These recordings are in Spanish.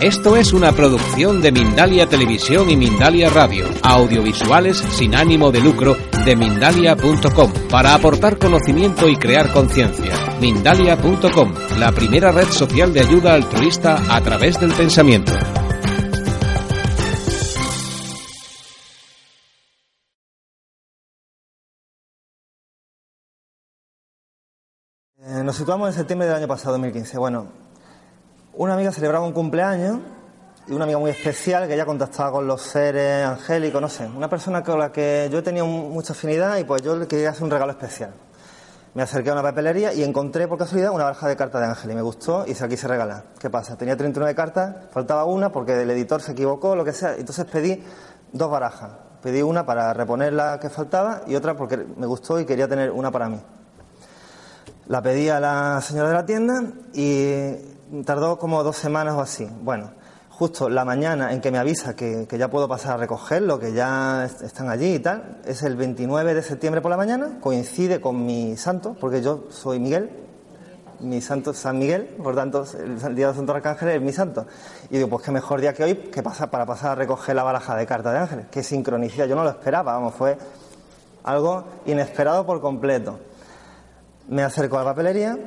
Esto es una producción de Mindalia Televisión y Mindalia Radio, audiovisuales sin ánimo de lucro de mindalia.com, para aportar conocimiento y crear conciencia. Mindalia.com, la primera red social de ayuda altruista a través del pensamiento. Eh, nos situamos en septiembre del año pasado, 2015. Bueno, una amiga celebraba un cumpleaños y una amiga muy especial que ya contactaba con los seres angélicos, no sé, una persona con la que yo tenía mucha afinidad y pues yo le quería hacer un regalo especial. Me acerqué a una papelería y encontré por casualidad una baraja de cartas de ángel y me gustó y se la quise regalar. ¿Qué pasa? Tenía 39 cartas, faltaba una porque el editor se equivocó, lo que sea, entonces pedí dos barajas. Pedí una para reponer la que faltaba y otra porque me gustó y quería tener una para mí. La pedí a la señora de la tienda y tardó como dos semanas o así. Bueno, justo la mañana en que me avisa que, que ya puedo pasar a recogerlo, que ya est- están allí y tal, es el 29 de septiembre por la mañana, coincide con mi santo, porque yo soy Miguel, mi santo San Miguel, por tanto el día de Santo Arcángel es mi santo. Y digo, pues qué mejor día que hoy que pasar para pasar a recoger la baraja de cartas de ángeles. Qué sincronicidad, yo no lo esperaba, vamos, fue algo inesperado por completo. Me acerco a la papelería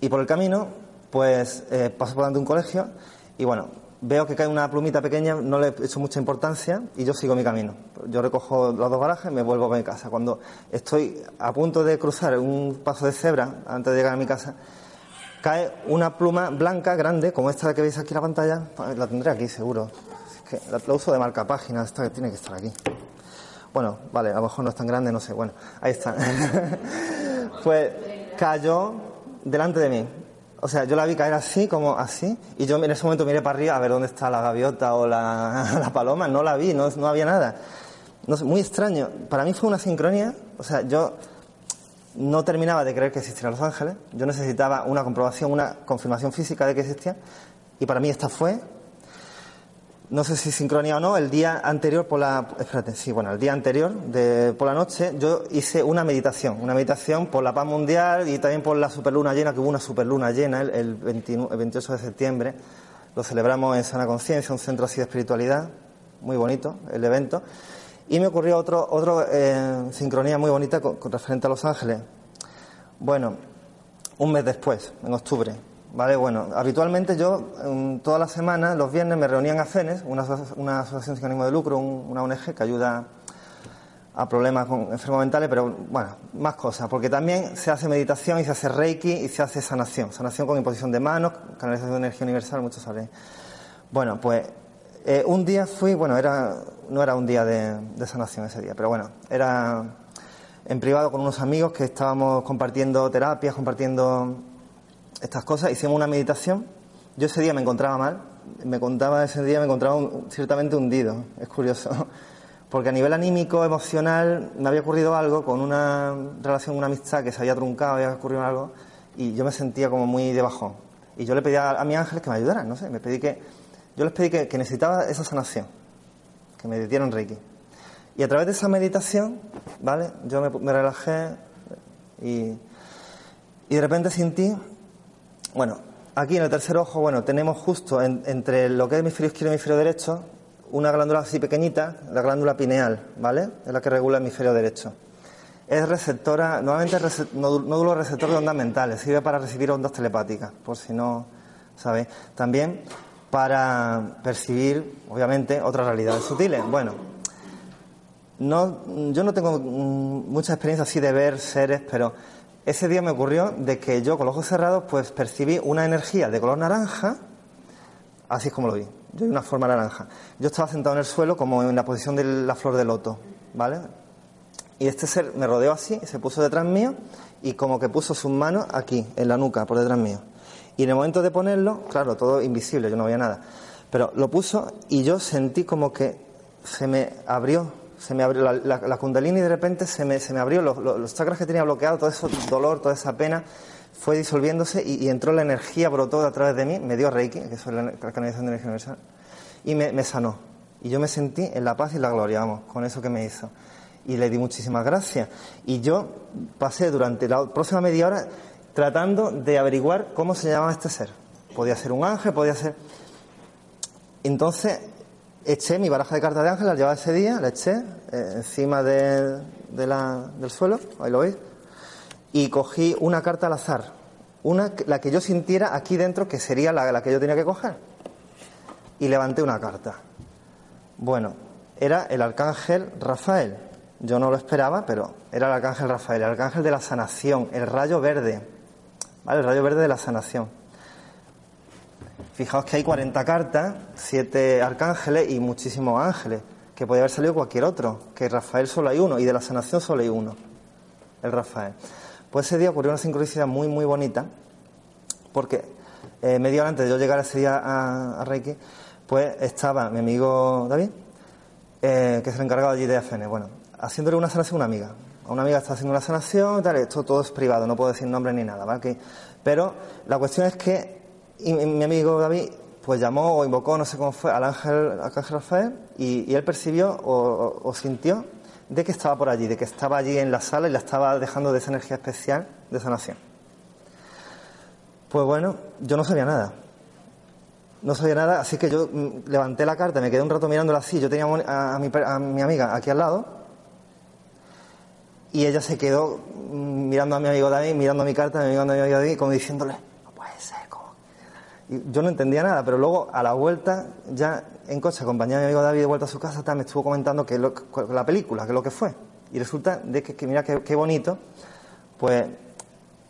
y por el camino, pues eh, paso por delante de un colegio y bueno, veo que cae una plumita pequeña, no le he hecho mucha importancia y yo sigo mi camino. Yo recojo las dos barajas y me vuelvo a mi casa. Cuando estoy a punto de cruzar un paso de cebra antes de llegar a mi casa, cae una pluma blanca grande, como esta que veis aquí en la pantalla, la tendré aquí seguro. Que la uso de marca página, esta que tiene que estar aquí. Bueno, vale, a lo mejor no es tan grande, no sé. Bueno, ahí está. pues cayó delante de mí. O sea, yo la vi caer así, como así, y yo en ese momento miré para arriba a ver dónde está la gaviota o la, paloma. No la vi, no, no había nada. No sé, muy extraño. Para mí fue una sincronía. O sea, yo no terminaba de creer que existían los ángeles. Yo necesitaba una comprobación, una confirmación física de que existían. Y para mí esta fue no sé si sincronía o no, el día anterior por la, sí, bueno, el día anterior de, por la noche yo hice una meditación, una meditación por la paz mundial y también por la superluna llena, que hubo una superluna llena el, el 29 el 28 de septiembre, lo celebramos en Sana Conciencia, un centro así de espiritualidad, muy bonito el evento, y me ocurrió otro, otro eh, sincronía muy bonita con, con referente a Los Ángeles. Bueno, un mes después, en octubre. Vale, bueno, habitualmente yo mm, todas las semanas, los viernes, me reunían a CENES, una, una asociación sin ánimo de lucro, un- una ONG que ayuda a problemas con enfermos mentales, pero bueno, más cosas, porque también se hace meditación y se hace reiki y se hace sanación, sanación con imposición de manos, canalización de energía universal, muchos sabréis. Bueno, pues eh, un día fui, bueno, era, no era un día de, de sanación ese día, pero bueno, era en privado con unos amigos que estábamos compartiendo terapias, compartiendo estas cosas, hicimos una meditación. Yo ese día me encontraba mal, me contaba ese día me encontraba ciertamente hundido, es curioso, porque a nivel anímico, emocional, me había ocurrido algo con una relación, una amistad que se había truncado, había ocurrido algo, y yo me sentía como muy de bajón. Y yo le pedí a, a mis ángeles que me ayudaran, no sé, me pedí que, yo les pedí que, que necesitaba esa sanación, que me dieron Reiki. Y a través de esa meditación, ¿vale? Yo me, me relajé y, y de repente sentí bueno, aquí en el tercer ojo, bueno, tenemos justo en- entre lo que es hemisferio izquierdo y hemisferio derecho una glándula así pequeñita, la glándula pineal, ¿vale? Es la que regula el hemisferio derecho. Es receptora, normalmente es nódulo receptor de ondas mentales, sirve para recibir ondas telepáticas, por si no sabéis. También para percibir, obviamente, otras realidades sutiles. Bueno, no, yo no tengo mm, mucha experiencia así de ver seres, pero ese día me ocurrió de que yo con los ojos cerrados pues percibí una energía de color naranja, así es como lo vi, yo una forma naranja. Yo estaba sentado en el suelo como en la posición de la flor de loto, ¿vale? Y este ser me rodeó así, se puso detrás mío y como que puso sus manos aquí, en la nuca, por detrás mío. Y en el momento de ponerlo, claro, todo invisible, yo no veía nada, pero lo puso y yo sentí como que se me abrió, se me abrió la, la, la kundalini y de repente se me, se me abrió los, chakras que tenía bloqueados, todo ese dolor, toda esa pena, fue disolviéndose y, entró la energía, brotó a través de mí, me dio Reiki, que es la, la canalización de energía universal, y me, me sanó. Y yo me sentí en la paz y la gloria, vamos, con eso que me hizo. Y le di muchísimas gracias. Y yo pasé durante la próxima media hora tratando de averiguar cómo se llamaba este ser. Podía ser un ángel, podía ser... Entonces eché mi baraja de cartas de ángel, la llevaba ese día, la eché eh, encima de, la- del suelo, ahí lo veis, y cogí una carta al azar, una la que yo sintiera aquí dentro que sería la, la que yo tenía que coger. Y levanté una carta. Bueno, era el arcángel Rafael. Yo no lo esperaba, pero era el arcángel Rafael, el arcángel de la sanación, el rayo verde. El rayo verde de la sanación. Fijaos que hay 40 cartas, 7 arcángeles y muchísimos ángeles, que podía haber salido cualquier otro, que Rafael solo hay uno y de la sanación solo hay uno, el Rafael. Pues ese día ocurrió una sincronicidad muy, muy bonita, porque eh, media hora antes de yo llegar ese día a, a Reiki, pues estaba mi amigo David, eh, que es el encargado allí de AFN, bueno, haciéndole una sanación a una amiga. A una amiga está haciendo una sanación, tal, esto todo es privado, no puedo decir nombre ni nada, ¿vale? Pero la cuestión es que y mi mi amigo David pues llamó o invocó, no sé cómo fue, al ángel, Rafael y, y él percibió o, o- sintió de que estaba por allí, de que estaba allí en la sala y la estaba dejando de esa energía especial de sanación. Pues bueno, yo no sabía nada. No sabía nada, así que yo mm, levanté la carta, me quedé un rato mirándola así. Yo tenía a, mi, a mi amiga aquí al lado y ella se quedó mm, mirando a mi amigo David, mirando a mi carta, mirando a mi amigo David, como diciéndole, no puede ser, ¿cómo? Yo no entendía nada, pero luego a la vuelta, ya en coche, acompañé a mi amigo David de vuelta a su casa, tal, me estuvo comentando que lo- la película, que lo que fue. Y resulta de que, mira qué, bonito, pues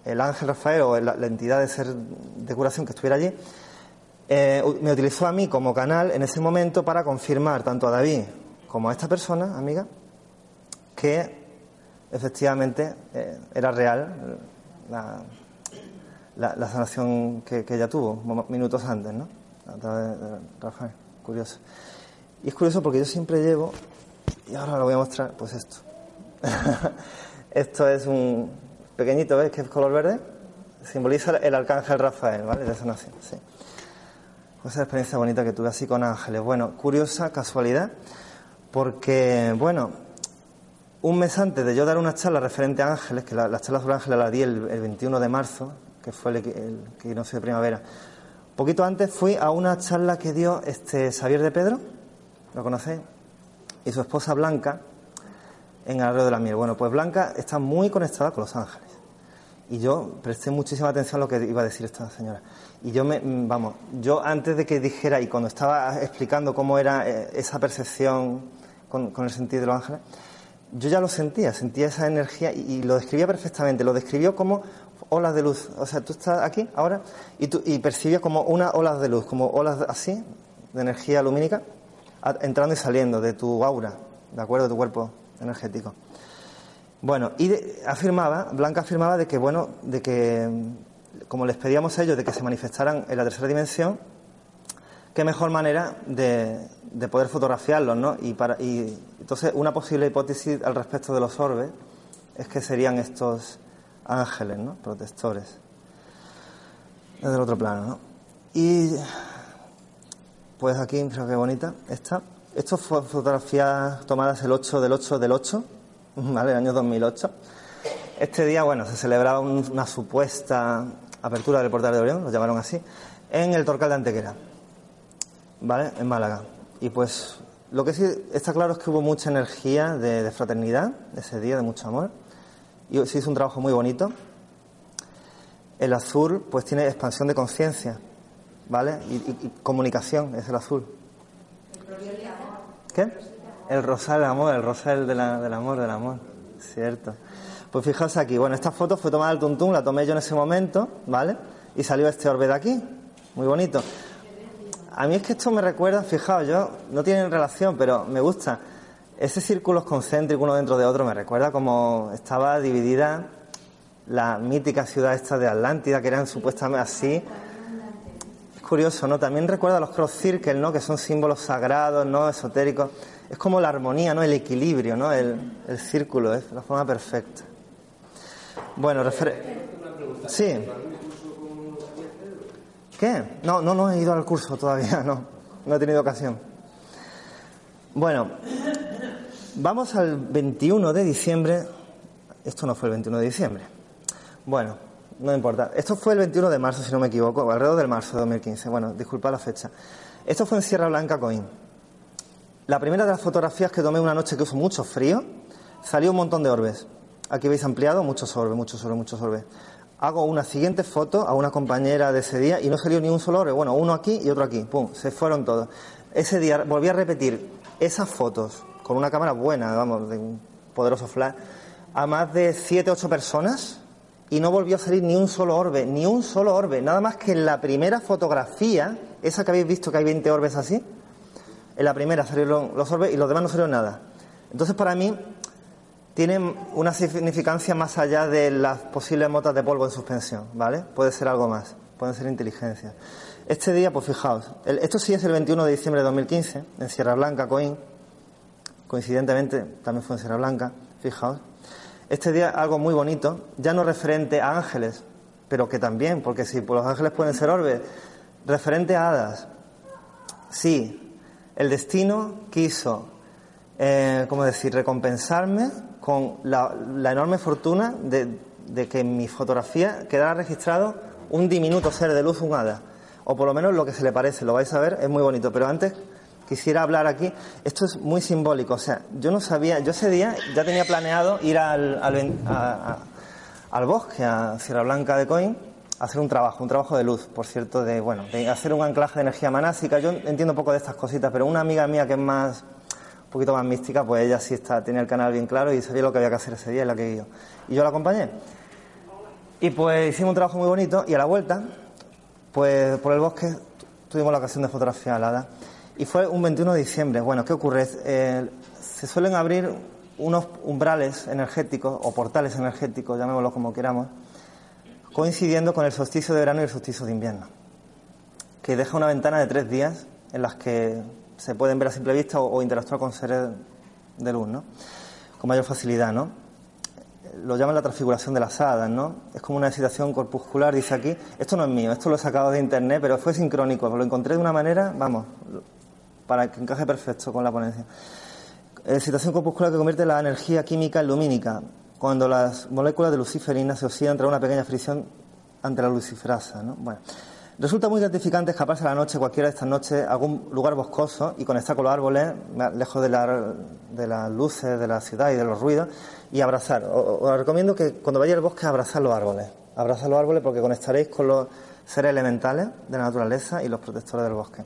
el ángel Rafael o la, entidad de ser de curación que estuviera allí, eh, me utilizó a mí como canal en ese momento para confirmar tanto a David como a esta persona, amiga, que efectivamente eh, era real la, la- la sanación que, que ella tuvo minutos antes, ¿no? A de Rafael. Curioso. Y es curioso porque yo siempre llevo, y ahora lo voy a mostrar, pues esto. esto es un pequeñito, ¿ves? Que es color verde. Simboliza el arcángel Rafael, ¿vale? De sanación, sí. Pues esa experiencia bonita que tuve así con ángeles. Bueno, curiosa casualidad, porque, bueno, un mes antes de yo dar una charla referente a ángeles, que la, las charlas sobre ángeles las di el 21 de marzo, que fue el, el equinoccio de primavera. Poquito antes fui a una charla que dio este Xavier de Pedro, ¿lo conocéis? Y su esposa Blanca, en Arroyo de la Miel. Bueno, pues Blanca está muy conectada con los ángeles. Y yo presté muchísima atención a lo que iba a decir esta señora. Y yo me, mm, vamos, yo antes de que dijera y cuando estaba explicando cómo era eh, esa percepción con, el sentido de los ángeles, yo ya lo sentía, sentía esa energía y lo describía perfectamente. Lo describió como olas de luz. O sea, tú estás aquí ahora y, tú, y percibías como una olas de luz, como olas así, de energía lumínica, entrando y saliendo de tu aura, de acuerdo, de tu cuerpo energético. Bueno, y afirmaba, Blanca afirmaba de que, bueno, de que, como les pedíamos a ellos de que se manifestaran en la tercera dimensión, qué mejor manera de, de poder fotografiarlos, ¿no? Y, para, y entonces una posible hipótesis al respecto de los orbes es que serían estos ángeles, ¿no? Protectores. Desde el otro plano, ¿no? Y pues aquí, mira qué bonita esta. Esto fue fotografías tomadas el 8 del 8 del 8, ¿vale? El año 2008. Este día, bueno, se celebraba un- una supuesta apertura del portal de Orión, lo llamaron así, en el Torcal de Antequera, ¿vale? En Málaga. Y pues lo que sí está claro es que hubo mucha energía de, de fraternidad ese día, de mucho amor. Y se hizo un trabajo muy bonito. El azul, pues tiene expansión de conciencia, ¿vale? Y, y- comunicación, es el azul. ¿Qué? El rosal del amor, el rosal de la- del amor, del amor. Cierto. Pues fijaos aquí, bueno, esta foto fue tomada al tuntún, la tomé yo en ese momento, ¿vale? Y salió este orbe de aquí, muy bonito. A mí es que esto me recuerda, fijaos, yo, no tienen relación, pero me gusta. Ese círculos concéntricos uno dentro de otro me recuerda como estaba dividida la mítica ciudad esta de Atlántida, que eran supuestamente así. Es curioso, ¿no? También recuerda los cross circles, ¿no? Que son símbolos sagrados, ¿no? Esotéricos. Es como la armonía, ¿no? El equilibrio, ¿no? El, el círculo, es la forma perfecta. Bueno, refer... Sí. ¿Qué? No, no, no he ido al curso todavía, no. No he tenido ocasión. Bueno, vamos al 21 de diciembre. Esto no fue el 21 de diciembre. Bueno, no importa. Esto fue el 21 de marzo, si no me equivoco, alrededor del marzo de 2015. Bueno, disculpa la fecha. Esto fue en Sierra Blanca, Coín. La primera de las fotografías que tomé una noche que hizo mucho frío, salió un montón de orbes. Aquí veis ampliado, muchos orbes, muchos orbes, muchos orbes. Hago una siguiente foto a una compañera de ese día y no salió ni un solo orbe. Bueno, uno aquí y otro aquí. Pum, se fueron todos. Ese día volví a repetir esas fotos con una cámara buena, vamos, de un poderoso flash, a más de 7, 8 personas y no volvió a salir ni un solo orbe, ni un solo orbe. Nada más que en la primera fotografía, esa que habéis visto que hay 20 orbes así, en la primera salieron los orbes y los demás no salieron nada. Entonces, para mí, tienen una significancia más allá de las posibles motas de polvo en suspensión, ¿vale? Puede ser algo más, pueden ser inteligencia. Este día, pues fijaos, esto sí es el 21 de diciembre de 2015, en Sierra Blanca, Coín. Coincidentemente, también fue en Sierra Blanca, fijaos. Este día algo muy bonito, ya no referente a ángeles, pero que también, porque si los ángeles pueden ser orbes, referente a hadas. Sí, el destino quiso, eh, ¿cómo decir?, recompensarme con la, la enorme fortuna de, de que en mi fotografía quedara registrado un diminuto ser de luz, un hada. O por lo menos lo que se le parece, lo vais a ver, es muy bonito. Pero antes quisiera hablar aquí, esto es muy simbólico. O sea, yo no sabía, yo ese día ya tenía planeado ir al, al, a- a- bosque, a Sierra Blanca de Coín, a hacer un trabajo, un trabajo de luz, por cierto, de, bueno, de hacer un anclaje de energía manásica. Yo entiendo poco de estas cositas, pero una amiga mía que es más, un poquito más mística, pues ella sí está, tenía el canal bien claro y sabía lo que había que hacer ese día y la que yo. Y yo la acompañé. Y pues hicimos un trabajo muy bonito y a la vuelta, pues por el bosque tu- tuvimos la ocasión de fotografiar la hada. Y fue un 21 de diciembre. Bueno, ¿qué ocurre? Eh, se suelen abrir unos umbrales energéticos o portales energéticos, llamémoslo como queramos, coincidiendo con el solsticio de verano y el solsticio de invierno, que deja una ventana de tres días en las que se pueden ver a simple vista o, o interactuar con seres de luz, ¿no? Con mayor facilidad, ¿no? lo llaman la transfiguración de las hadas, ¿no? Es como una excitación corpuscular, dice aquí. Esto no es mío, esto lo he sacado de internet, pero fue sincrónico. Lo encontré de una manera, vamos, para que encaje perfecto con la ponencia. Excitación corpuscular que convierte la energía química en lumínica, cuando las moléculas de luciferina se oxidan tras una pequeña fricción ante la luciferasa, ¿no? Bueno. Resulta muy gratificante escaparse a la noche, cualquiera de estas noches, a algún lugar boscoso y conectar con los árboles, lejos de, de las luces de la ciudad y de los ruidos, y abrazar. Os recomiendo que cuando vayáis al bosque, abrazar los árboles. Abrazar los árboles porque conectaréis con los seres elementales de la naturaleza y los protectores del bosque.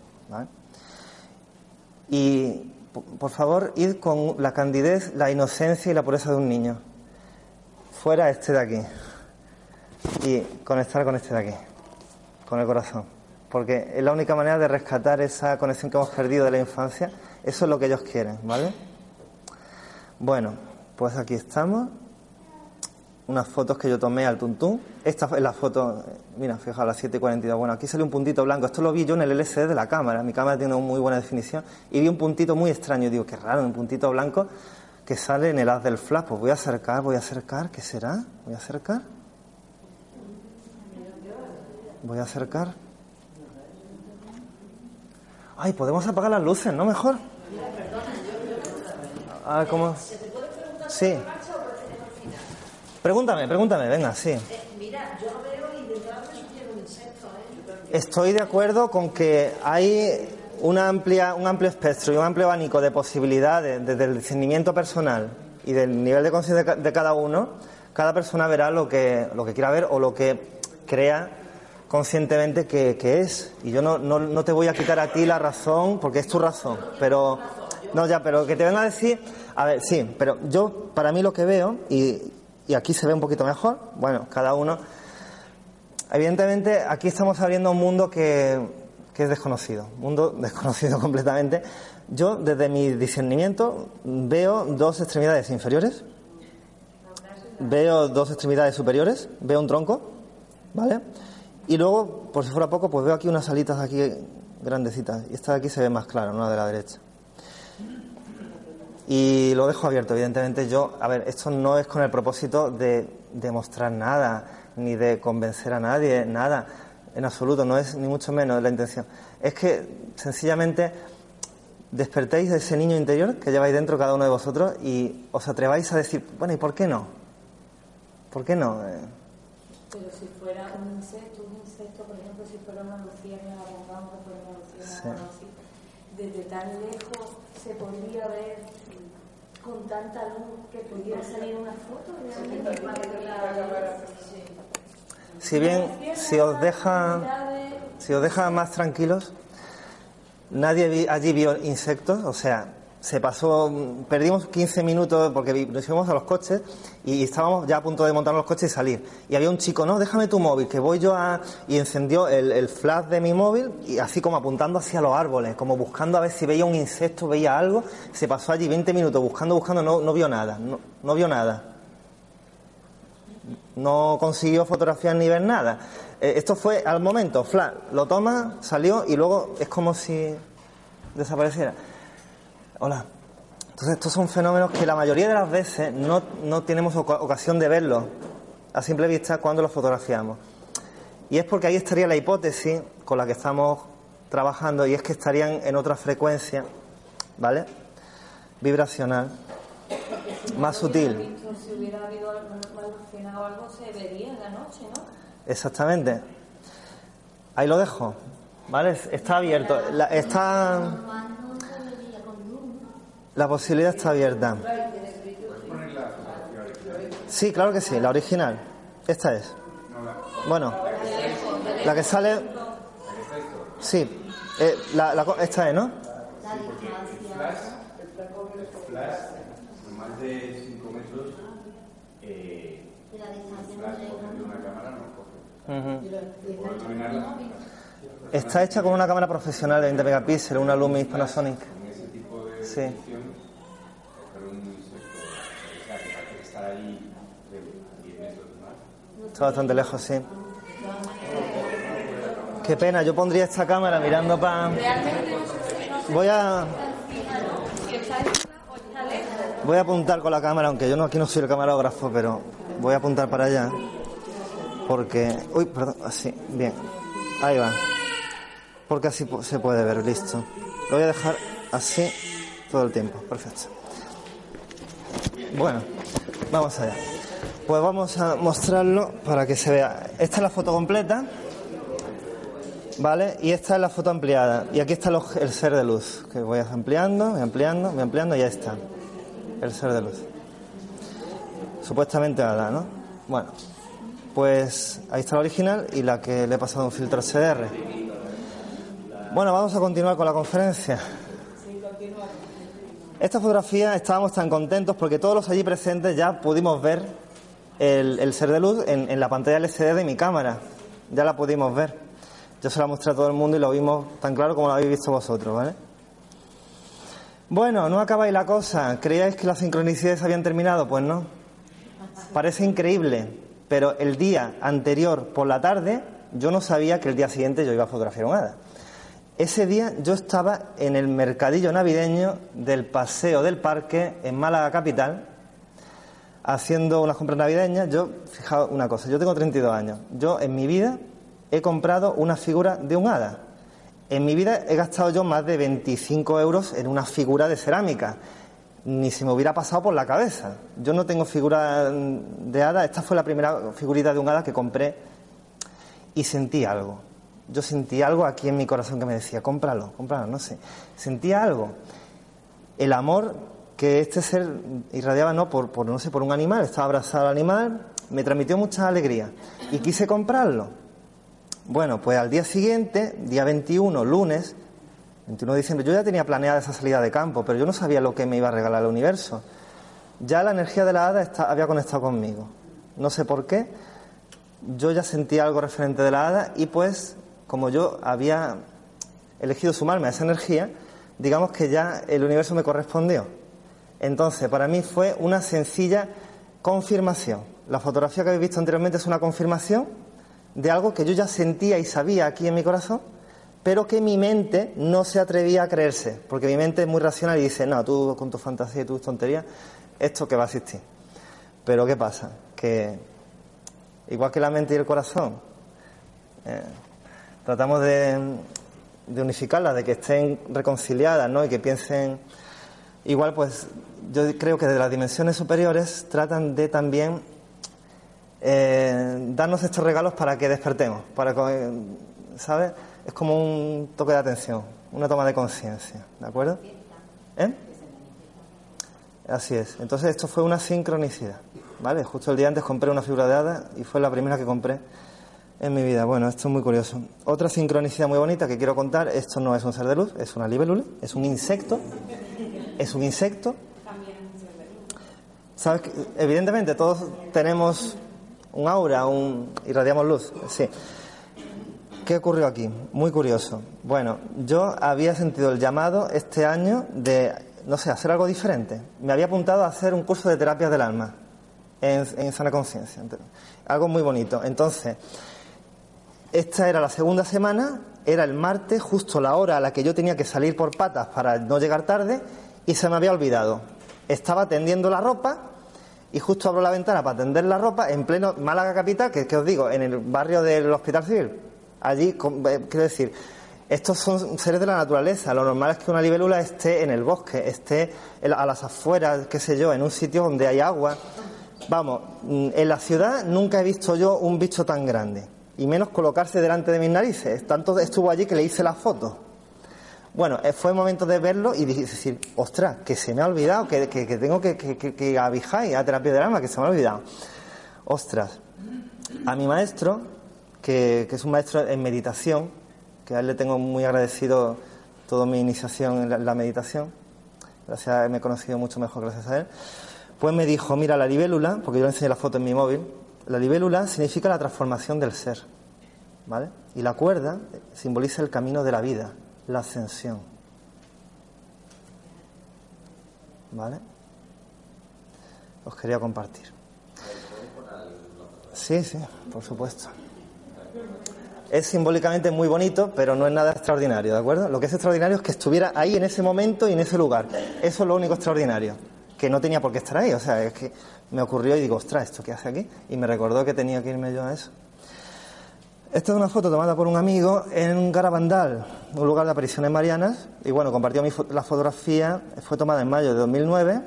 Y, po- por favor, id con la candidez, la inocencia y la pureza de un niño. Fuera este de aquí. Y conectar con este de aquí con el corazón. Porque es la única manera de rescatar esa conexión que hemos perdido de la infancia. Eso es lo que ellos quieren, ¿vale? Bueno, pues aquí estamos. Unas fotos que yo tomé al tuntún. Esta es la foto, mira, fijaos, las 7.42. Bueno, aquí sale un puntito blanco. Esto lo vi yo en el LCD de la cámara. Mi cámara tiene una muy buena definición. Y vi un puntito muy extraño. Digo, qué raro, un puntito blanco que sale en el haz del flash. Pues voy a acercar, voy a acercar. ¿Qué será? Voy a acercar. Voy a acercar. Ay, podemos apagar las luces, ¿no? Mejor. A ver cómo. Sí. Pregúntame, pregúntame, venga, sí. Mira, yo veo y detrás un insecto, ¿eh? Estoy de acuerdo con que hay una amplia, un amplio espectro y un amplio abanico de posibilidades desde el discernimiento personal y del nivel de conciencia de cada uno. Cada persona verá lo que, lo que quiera ver o lo que crea conscientemente que, que es. Y yo no, no, no te voy a quitar a ti la razón porque es tu razón. Pero, no, ya, pero que te venga a decir, a ver, sí, pero yo para mí lo que veo, y, y aquí se ve un poquito mejor, bueno, cada uno. Evidentemente, aquí estamos abriendo un mundo que, que es desconocido, un mundo desconocido completamente. Yo, desde mi discernimiento, veo dos extremidades inferiores, veo dos extremidades superiores, veo un tronco, ¿vale? Y luego, por si fuera poco, pues veo aquí unas alitas aquí grandecitas. Y esta de aquí se ve más clara, no la de la derecha. Y lo dejo abierto, evidentemente. Yo, a ver, esto no es con el propósito de demostrar nada, ni de convencer a nadie, nada, en absoluto, no es ni mucho menos la intención. Es que sencillamente despertéis de ese niño interior que lleváis dentro cada uno de vosotros y os atreváis a decir, bueno, ¿y por qué no? ¿Por qué no? Eh, Pero si fuera un insecto, un insecto, por ejemplo, si fuera una luciérnaga, pongamos que fuera una luciérnaga Sí. así, desde tan lejos se podría ver con tanta luz que pudiera salir una foto realmente. Si bien, si os deja, si os deja más tranquilos, nadie vi- allí vio insectos, o sea, se pasó, perdimos 15 minutos porque nos íbamos a los coches y estábamos ya a punto de montar los coches y salir. Y había un chico, no, déjame tu móvil, que voy yo a... Y encendió el, el flash de mi móvil y así como apuntando hacia los árboles, como buscando a ver si veía un insecto, veía algo. Se pasó allí 20 minutos buscando, buscando, no, no vio nada, no, no vio nada no consiguió fotografiar ni ver nada. Eh, esto fue al momento, flash, lo toma, salió y luego es como si desapareciera. Hola. Entonces estos son fenómenos que la mayoría de las veces no, no tenemos oca- ocasión de verlos a simple vista cuando los fotografiamos. Y es porque ahí estaría la hipótesis con la que estamos trabajando y es que estarían en otra frecuencia, ¿vale? Vibracional, más sutil. Si hubiera habido o algo, se vería en la noche, ¿no? Exactamente. Ahí lo dejo. ¿Vale? Está abierto. La, está... la posibilidad está abierta. Sí, claro que sí, la original. Esta es. Bueno, la que sale. Sí, eh, la, la esta es, ¿no? más de 5 metros, Está hecha con una cámara profesional de 20 megapíxeles, una Lumix Panasonic. Sí. edición, coger un insecto, o sea, que parece estar ahí de 10 metros más. Está bastante lejos, sí. Qué pena, yo pondría esta cámara mirando para... Voy a... Voy a apuntar con la cámara, aunque yo no, aquí no soy el camarógrafo, pero voy a apuntar para allá. Porque... Uy, perdón, así, bien. Ahí va. Porque así se puede ver, listo. Lo voy a dejar así todo el tiempo, perfecto. Bueno, vamos allá. Pues vamos a mostrarlo para que se vea. Esta es la foto completa, ¿vale? Y esta es la foto ampliada. Y aquí está el ser de luz, que voy ampliando, voy ampliando, voy ampliando y ya está. El ser de luz. Supuestamente nada, ¿no? Bueno, pues ahí está la original y la que le he pasado un filtro HDR. Bueno, vamos a continuar con la conferencia. Esta fotografía estábamos tan contentos porque todos los allí presentes ya pudimos ver el, ser de luz en, la pantalla LCD de mi cámara. Ya la pudimos ver. Yo se la mostré a todo el mundo y lo vimos tan claro como lo habéis visto vosotros, ¿vale? Bueno, no acabáis la cosa. ¿Creíais que las sincronicidades habían terminado? Pues no. Parece increíble, pero el día anterior por la tarde yo no sabía que el día siguiente yo iba a fotografiar un. Ese día yo estaba en el mercadillo navideño del Paseo del Parque en Málaga Capital haciendo unas compras navideñas. Yo, fijaos una cosa, yo tengo 32 años. Yo en mi vida he comprado una figura de un hada. En mi vida he gastado yo más de 25 euros en una figura de cerámica. Ni se me hubiera pasado por la cabeza. Yo no tengo figura de hada. Esta fue la primera figurita de un hada que compré y sentí algo. Yo sentí algo aquí en mi corazón que me decía, cómpralo, cómpralo, no sé. Sentía algo. El amor que este ser irradiaba, no por, por, no sé, por un animal, estaba abrazado al animal, me transmitió mucha alegría y quise comprarlo. Bueno, pues al día siguiente, día 21, lunes, 21 de diciembre, yo ya tenía planeada esa salida de campo, pero yo no sabía lo que me iba a regalar el universo. Ya la energía de la hada está- había conectado conmigo. No sé por qué, yo ya sentía algo referente de la hada y pues como yo había elegido sumarme a esa energía, digamos que ya el universo me correspondió. Entonces, para mí fue una sencilla confirmación. La fotografía que habéis visto anteriormente es una confirmación de algo que yo ya sentía y sabía aquí en mi corazón, pero que mi mente no se atrevía a creerse, porque mi mente es muy racional y dice, no, tú con tu fantasía y tus tonterías, esto que va a existir. Pero ¿qué pasa? Que igual que la mente y el corazón. Eh, tratamos de, de unificarlas, de que estén reconciliadas, ¿no? Y que piensen igual, pues yo creo que de las dimensiones superiores tratan de también eh, darnos estos regalos para que despertemos, para que, ¿sabes? Es como un toque de atención, una toma de conciencia, ¿de acuerdo? ¿Eh? Así es. Entonces esto fue una sincronicidad, ¿vale? Justo el día antes compré una figura de hada y fue la primera que compré en mi vida. Bueno, esto es muy curioso. Otra sincronicidad muy bonita que quiero contar, esto no es un ser de luz, es una libélula, es un insecto, es un insecto. ¿Sabes? Evidentemente todos tenemos un aura, un irradiamos luz, sí. ¿Qué ocurrió aquí? Muy curioso. Bueno, yo había sentido el llamado este año de, no sé, hacer algo diferente. Me había apuntado a hacer un curso de terapias del alma en, en sana conciencia. Algo muy bonito. Entonces, esta era la segunda semana, era el martes, justo la hora a la que yo tenía que salir por patas para no llegar tarde, y se me había olvidado. Estaba tendiendo la ropa y justo abro la ventana para tender la ropa en pleno Málaga capital, que, que os digo, en el barrio del Hospital Civil. Allí, eh, quiero decir, estos son seres de la naturaleza. Lo normal es que una libélula esté en el bosque, esté a las afueras, qué sé yo, en un sitio donde hay agua. Vamos, mm, en la ciudad nunca he visto yo un bicho tan grande. Y menos colocarse delante de mis narices. Tanto estuvo allí que le hice la foto. Bueno, eh, fue el momento de verlo y decir, ostras, que se me ha olvidado, que, tengo que, que, que, ir a terapia del alma, que se me ha olvidado. Ostras, a mi maestro, que, es un maestro en meditación, que a él le tengo muy agradecido toda mi iniciación en la, la meditación, gracias a él me he conocido mucho mejor gracias a él, pues me dijo, mira, la libélula, porque yo le enseñé la foto en mi móvil, la libélula significa la transformación del ser, ¿vale? Y la cuerda simboliza el camino de la vida, la ascensión. ¿Vale? Os quería compartir. Sí, sí, por supuesto. Es simbólicamente muy bonito, pero no es nada extraordinario, ¿de acuerdo? Lo que es extraordinario es que estuviera ahí en ese momento y en ese lugar. Eso es lo único extraordinario, que no tenía por qué estar ahí. O sea, es que me ocurrió y digo, ostras, ¿esto qué hace aquí? Y me recordó que tenía que irme yo a eso. Esta es una foto tomada por un amigo en Garabandal, un lugar de apariciones marianas. Y bueno, compartió la fotografía, fue tomada en mayo de 2009.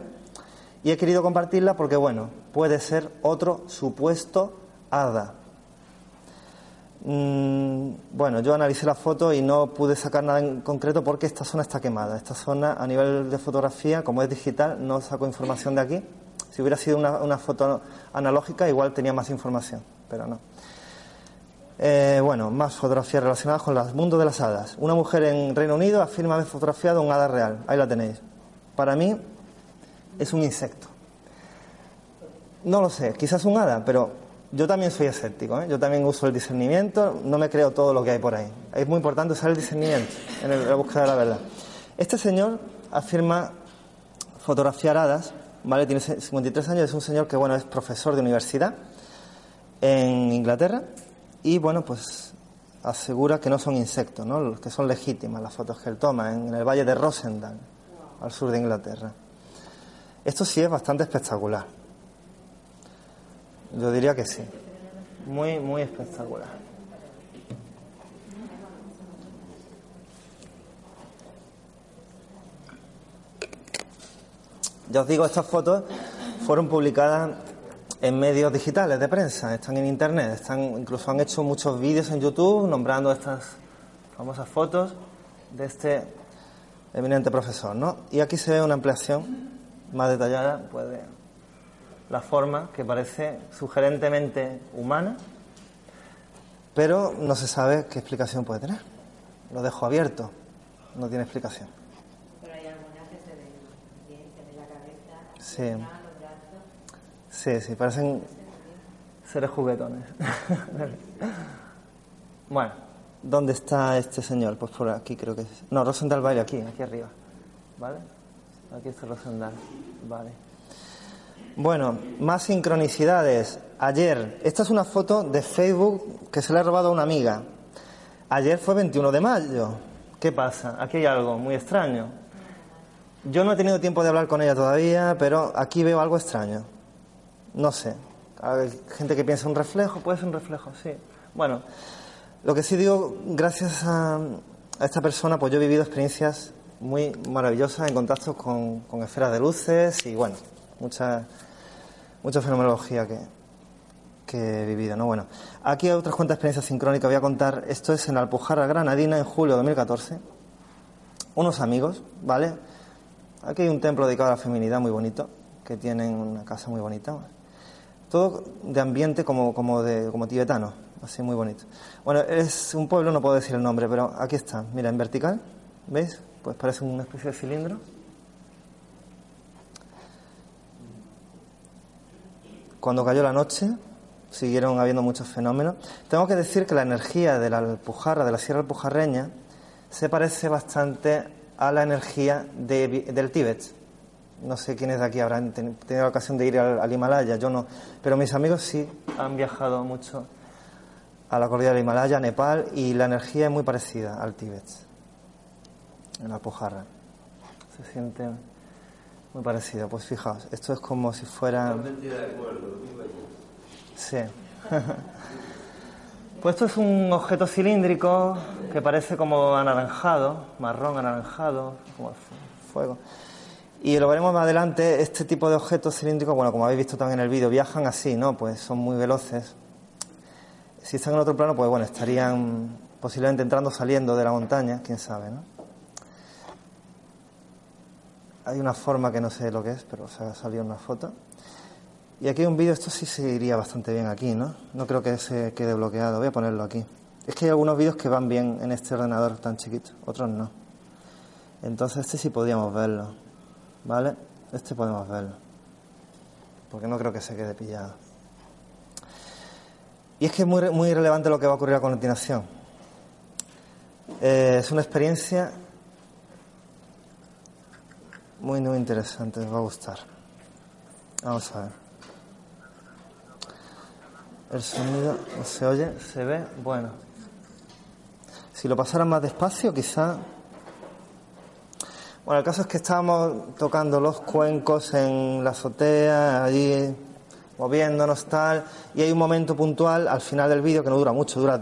Y he querido compartirla porque, bueno, puede ser otro supuesto hada. Mm, bueno, yo analicé la foto y no pude sacar nada en concreto porque esta zona está quemada. Esta zona, a nivel de fotografía, como es digital, no saco información de aquí. Si hubiera sido una, una foto analógica, igual tenía más información, pero no. Eh, bueno, más fotografías relacionadas con el mundo de las hadas. Una mujer en Reino Unido afirma haber fotografiado un hada real. Ahí la tenéis. Para mí es un insecto. No lo sé, quizás un hada, pero yo también soy escéptico. ¿eh? Yo también uso el discernimiento, no me creo todo lo que hay por ahí. Es muy importante usar el discernimiento en el- la búsqueda de la verdad. Este señor afirma fotografiar hadas, ¿vale? Tiene 53 años, es un señor que, bueno, es profesor de universidad en Inglaterra y, bueno, pues asegura que no son insectos, ¿no? Que son legítimas las fotos que él toma en el valle de Rosendal, al sur de Inglaterra. Esto sí es bastante espectacular. Yo diría que sí. Muy, muy espectacular. Ya os digo, estas fotos fueron publicadas en medios digitales de prensa, están en internet, están, incluso han hecho muchos vídeos en YouTube nombrando estas famosas fotos de este eminente profesor, ¿no? Y aquí se ve una ampliación más detallada, pues, de la forma que parece sugerentemente humana, pero no se sabe qué explicación puede tener. Lo dejo abierto, no tiene explicación. Pero hay algunas que se ven bien, se ve la cabeza, Sí. Sí, sí, parecen seres juguetones. bueno, ¿dónde está este señor? Pues por aquí creo que es. No, Rosendal baile aquí, aquí arriba. ¿Vale? Aquí está Rosendal. Vale. Bueno, más sincronicidades. Ayer, esta es una foto de Facebook que se le ha robado a una amiga. Ayer fue 21 de mayo. ¿Qué pasa? Aquí hay algo muy extraño. Yo no he tenido tiempo de hablar con ella todavía, pero aquí veo algo extraño. No sé. Hay gente que piensa un reflejo, puede ser un reflejo, sí. Bueno, lo que sí digo, gracias a, a esta persona, pues yo he vivido experiencias muy maravillosas en contacto con, con esferas de luces y bueno, mucha, mucha fenomenología que, que he vivido, ¿no? Bueno, aquí hay otras cuantas experiencias sincrónicas, voy a contar, esto es en Alpujarra Granadina en julio de 2014. Unos amigos, ¿vale? Aquí hay un templo dedicado a la feminidad muy bonito, que tienen una casa muy bonita. Todo de ambiente como, como, de, como tibetano, así muy bonito. Bueno, es un pueblo, no puedo decir el nombre, pero aquí está, mira, en vertical, ¿veis? Pues parece una especie de cilindro. Cuando cayó la noche, siguieron habiendo muchos fenómenos. Tengo que decir que la energía de la Alpujarra, de la Sierra Alpujarreña, se parece bastante a la energía de- del Tíbet. No sé quiénes de aquí habrán ten- tenido la ocasión de ir al, al Himalaya, yo no. Pero mis amigos sí han viajado mucho a la cordillera del Himalaya, a Nepal, y la energía es muy parecida al Tíbet, en la Alpujarra. Se siente muy parecido. Pues fijaos, esto es como si fuera. Sí. pues esto es un objeto cilíndrico que parece como anaranjado, marrón anaranjado, como fu- fuego. Y lo veremos más adelante, este tipo de objetos cilíndricos, bueno, como habéis visto también en el vídeo, viajan así, ¿no? Pues son muy veloces. Si están en otro plano, pues bueno, estarían posiblemente entrando o saliendo de la montaña, quién sabe, ¿no? Hay una forma que no sé lo que es, pero se ha salido una foto. Y aquí hay un vídeo, esto sí se iría bastante bien aquí, ¿no? No creo que se quede bloqueado, voy a ponerlo aquí. Es que hay algunos vídeos que van bien en este ordenador tan chiquito, otros no. Entonces este sí podríamos verlo, ¿vale? Este podemos verlo. Porque no creo que se quede pillado. Y es que es muy, muy relevante lo que va a ocurrir a continuación. Eh, es una experiencia muy, muy interesante, os va a gustar. Vamos a ver. El sonido se oye, se ve, bueno. Si lo pasaran más despacio, quizá. Bueno, el caso es que estábamos tocando los cuencos en la azotea, allí moviéndonos tal, y hay un momento puntual al final del vídeo que no dura mucho, dura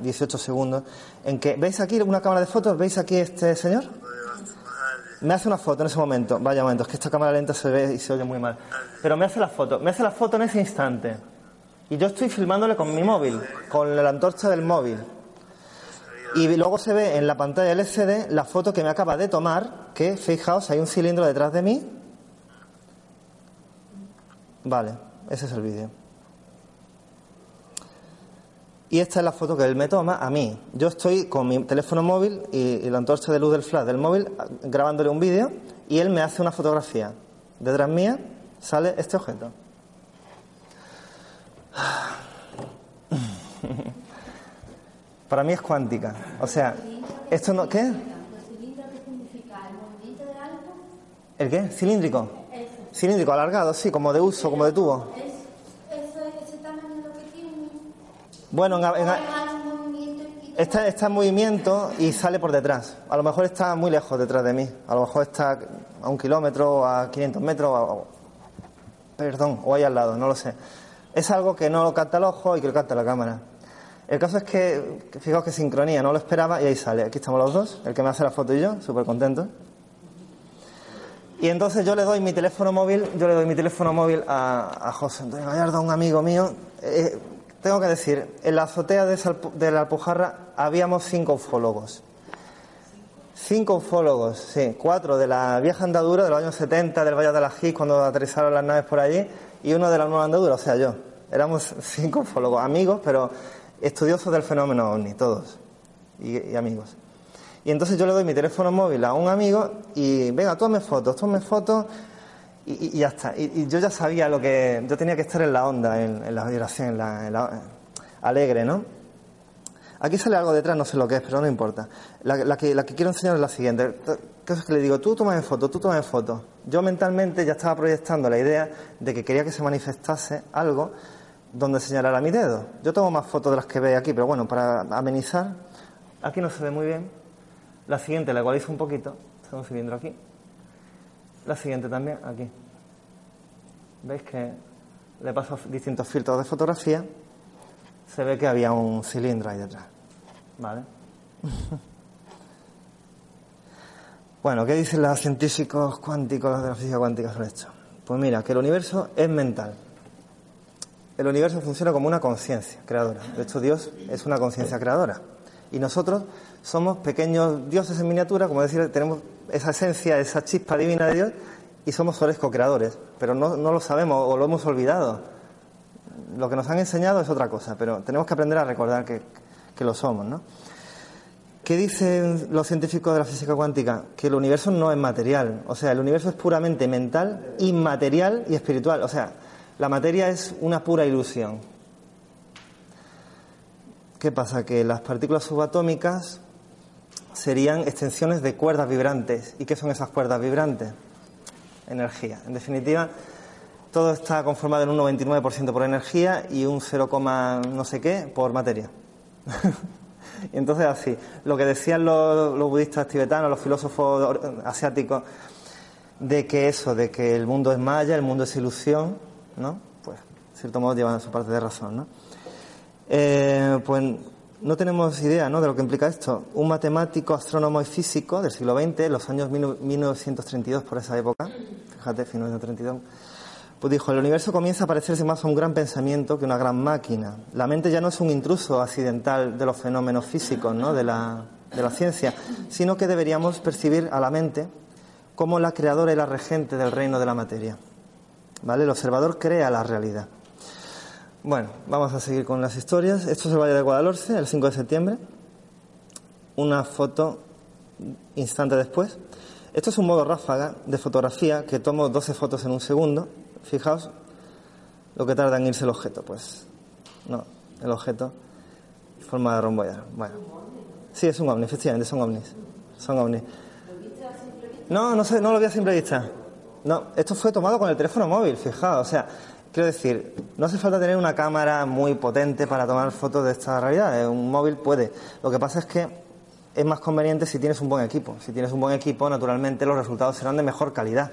18 segundos, en que, ¿veis aquí una cámara de fotos? ¿Veis aquí este señor? Me hace una foto en ese momento. Vaya momento, es que esta cámara lenta se ve y se oye muy mal. Pero me hace la foto, me hace la foto en ese instante. Y yo estoy filmándole con mi móvil, con la antorcha del móvil. Y luego se ve en la pantalla LCD la foto que me acaba de tomar, que fijaos, hay un cilindro detrás de mí. Vale, ese es el vídeo. Y esta es la foto que él me toma a mí. Yo estoy con mi teléfono móvil y, la antorcha de luz del flash del móvil a- grabándole un vídeo y él me hace una fotografía. Detrás mía sale este objeto. Para mí es cuántica. O sea, esto no. ¿Qué? ¿El qué? ¿Cilíndrico? Cilíndrico, alargado, sí, como de uso, como de tubo. Bueno, en, ¿O en- está, está en movimiento y sale por detrás. A lo mejor está muy lejos detrás de mí. A lo mejor está a un kilómetro, a 500 metros, o, o- perdón, o ahí al lado, no lo sé. Es algo que no lo capta el ojo y que lo capta la cámara. El caso es que, fijaos que sincronía, no lo esperaba y ahí sale. Aquí estamos los dos, el que me hace la foto y yo, súper contentos. Y entonces yo le doy mi teléfono móvil, yo le doy mi teléfono móvil a, a José Antonio Gallardo, un amigo mío. Eh, tengo que decir, en la azotea de, de la Alpujarra habíamos cinco ufólogos. Cinco ufólogos, sí. Cuatro de la vieja andadura de los años 70 del Valle de la Gis, cuando aterrizaron las naves por allí, y uno de la nueva andadura, o sea, yo. Éramos cinco ufólogos, amigos, pero estudiosos del fenómeno ovni, todos. Y, amigos. Y entonces yo le doy mi teléfono móvil a un amigo y, venga, tome fotos, tome fotos y, ya está. Y, yo ya sabía lo que... Yo tenía que estar en la onda, en, la vibración, en la, alegre, ¿no? Aquí sale algo detrás, no sé lo que es, pero no importa. La, que, quiero enseñar es la siguiente. ¿Qué es que le digo? Tú tomas en foto, tú tomas en foto. Yo mentalmente ya estaba proyectando la idea de que quería que se manifestase algo donde señalara mi dedo. Yo tomo más fotos de las que veis aquí, pero bueno, para amenizar, aquí no se ve muy bien. La siguiente la igualizo un poquito, un cilindro aquí. La siguiente también, aquí. ¿Veis que le paso distintos filtros de fotografía, se ve que había un cilindro ahí detrás. ¿Vale? bueno, ¿qué dicen los científicos cuánticos de la física cuántica sobre esto? Pues mira, que el universo es mental. El universo funciona como una conciencia creadora. De hecho, Dios es una conciencia creadora. Y nosotros somos pequeños dioses en miniatura, como decir, tenemos esa esencia, esa chispa divina de Dios, y somos seres co-creadores. Pero no, no lo sabemos o lo hemos olvidado. Lo que nos han enseñado es otra cosa, pero tenemos que aprender a recordar que, que lo somos, ¿no? ¿Qué dicen los científicos de la física cuántica? Que el universo no es material. O sea, el universo es puramente mental, inmaterial y espiritual. O sea, la materia es una pura ilusión. ¿Qué pasa? Que las partículas subatómicas serían extensiones de cuerdas vibrantes. ¿Y qué son esas cuerdas vibrantes? Energía. En definitiva, todo está conformado en un 99% por energía y un 0, no sé qué por materia. y entonces así, lo que decían los, los budistas tibetanos, los filósofos asiáticos, de que eso, de que el mundo es maya, el mundo es ilusión, ¿no? Pues, de cierto modo, llevan su parte de razón, ¿no? Eh, pues no tenemos idea ¿no? de lo que implica esto. Un matemático, astrónomo y físico del siglo XX, en los años 1932, por esa época, fíjate, 1932, pues dijo, el universo comienza a parecerse más a un gran pensamiento que una gran máquina. La mente ya no es un intruso accidental de los fenómenos físicos, ¿no? de, de la ciencia, sino que deberíamos percibir a la mente como la creadora y la regente del reino de la materia. ¿Vale? El observador crea la realidad. Bueno, vamos a seguir con las historias. Esto es el Valle de Guadalhorce, el 5 de septiembre. Una foto instante después. Esto es un modo ráfaga de fotografía que tomo 12 fotos en un segundo. Fijaos lo que tarda en irse el objeto. Pues no, el objeto forma de romboidal. Bueno, sí, es un ovni, efectivamente, son ovnis. Son ovnis. No, no sé, no lo vi a simple vista. No, esto fue tomado con el teléfono móvil, fijaos. O sea, quiero decir, no hace falta tener una cámara muy potente para tomar fotos de esta realidad. Eh, Un móvil puede. Lo que pasa es que es más conveniente si tienes un buen equipo. Si tienes un buen equipo, naturalmente los resultados serán de mejor calidad.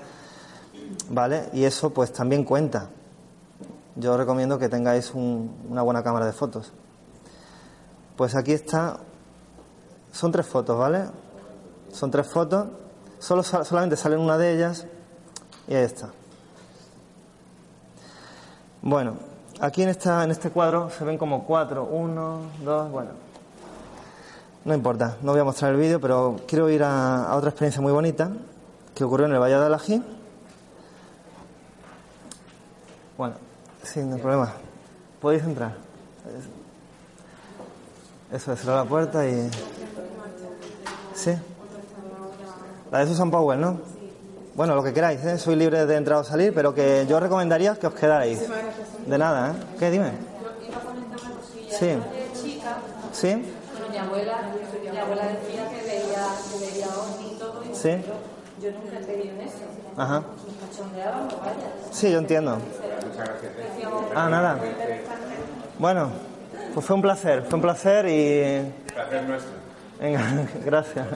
¿Vale? Y eso pues también cuenta. Yo recomiendo que tengáis un- una buena cámara de fotos. Pues aquí está. Son tres fotos, ¿vale? Son tres fotos. Solo, solamente salen una de ellas. Y ahí está. Bueno, aquí en, esta, en este cuadro se ven como cuatro. Uno, dos, bueno. No importa, no voy a mostrar el vídeo, pero quiero ir a, a otra experiencia muy bonita que ocurrió en el Valle de Alají. Bueno, sí, no problema. Podéis entrar. Eso es, cerrar la puerta y. Sí. La de Susan Powell, ¿no? Bueno, lo que queráis, ¿eh? Soy libre de entrar o salir, pero que yo recomendaría que os quedarais. De nada, ¿eh? ¿Qué? Dime. Sí. ¿Sí? mi abuela, mi abuela decía que veía, que veía y todo, y Sí. yo, nunca he creído en eso. Ajá. Sí, yo entiendo. Ah, nada. Bueno, pues fue un placer, fue un placer y. Placer nuestro. Venga, gracias.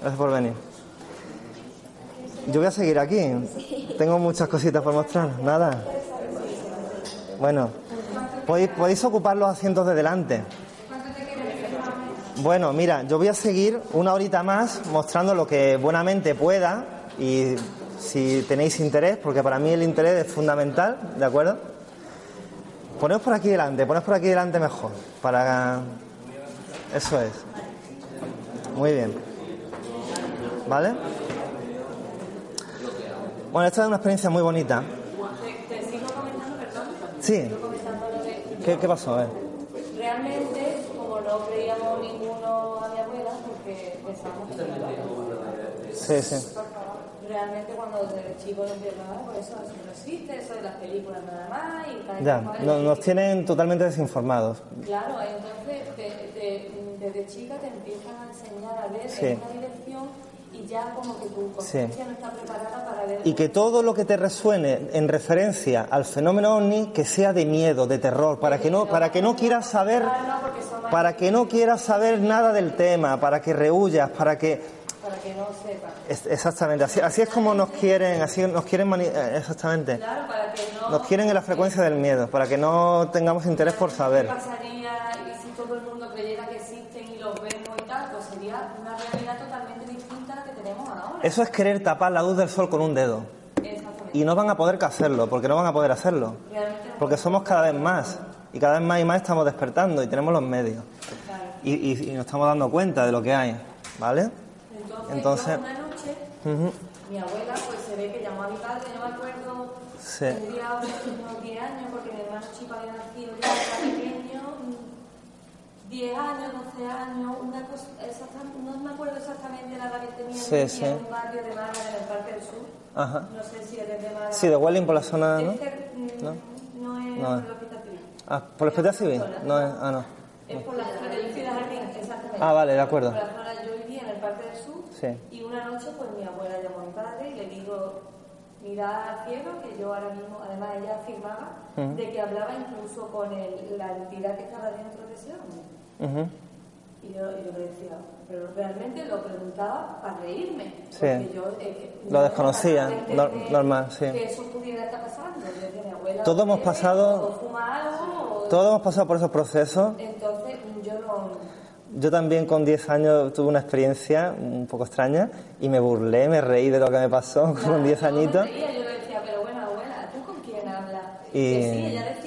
Gracias por venir. Yo voy a seguir aquí. Tengo muchas cositas por mostrar. Nada. Bueno, podéis, ocupar los asientos de delante. Bueno, mira, yo voy a seguir una horita más mostrando lo que buenamente pueda y si tenéis interés, porque para mí el interés es fundamental, ¿de acuerdo? Poneos por aquí delante, poneos por aquí delante mejor, para... Eso es. Muy bien. ¿Vale? Bueno, esta es una experiencia muy bonita. te, te sigo comentando, perdón. Sí. Sigo comentando lo de. ¿Qué, qué pasó? A ver. Realmente, como no creíamos ninguno a mi abuela, porque pensábamos que no Sí, sí. Realmente, cuando desde chico nos hablaba, pues eso, eso no existe, eso de las películas nada más. Y tal Ya, no- nos tienen totalmente desinformados. Claro, entonces te- desde chica te empiezan a enseñar a ver Sí. en una dirección y ya como que tu conciencia no está preparada para ver. Y que todo lo que te resuene en referencia al fenómeno ovni que sea de miedo, de terror, para que no, para que no quieras saber, para que no quieras saber nada del tema, para que rehuyas, para que para que no sepa. Es- exactamente, así, así es como nos quieren, así nos quieren, mani- eh, exactamente. Claro, para que no... Nos quieren en la frecuencia del miedo, para que no tengamos interés por saber. ¿Qué pasaría y si todo el mundo creyera que existen y los vemos y tal? Pues sería una realidad totalmente distinta a la que tenemos ahora. Eso es querer tapar la luz del sol con un dedo. Y no van a poder hacerlo, porque no van a poder hacerlo. No Porque somos cada vez más. Y cada vez más y más estamos despertando y tenemos los medios. Y, y- y nos estamos dando cuenta de lo que hay. ¿Vale? Entonces, una noche, Ujú. mi abuela pues se ve que llamó a mi padre, yo me acuerdo, Sí. tendría unos 10 años, porque mi hermano chico había nacido ya, 10 años, 12 años, una cosa, exacta- no me acuerdo exactamente la edad que tenía, Sí, sí. en un barrio de Málaga, en el Parque del Sur, Ajá. no sé si eres de Málaga. Sí, de Welling por la zona, ¿no? Mm, ¿No? no es No por el hospital civil. Ah, ¿por el hospital civil? No es, ah, no. Es por la zona de Ciudad Jardín, exactamente. Ah, vale, de acuerdo. Por la zona, yo vivía en el Parque del Sur Sí. y una noche pues mi abuela llamó a mi padre y le digo, mira al cielo, que yo ahora mismo, además ella afirmaba de que hablaba incluso con el- la entidad que estaba dentro de ese hombre. Y yo, y yo le decía, pero realmente lo preguntaba para reírme. Sí. Yo eh, Lo no desconocía, de normal, sí. Que eso pudiera estar pasando. Yo decía, mi abuela Todos hemos pasado- O fuma algo, o- Todos hemos pasado por esos procesos. Entonces yo no. Yo también con 10 años tuve una experiencia un poco extraña y me burlé, me reí de lo que me pasó con 10 Yo me añitos. reía, yo decía, pero bueno, abuela, ¿tú con quién hablas? Y- Que sí, ella decía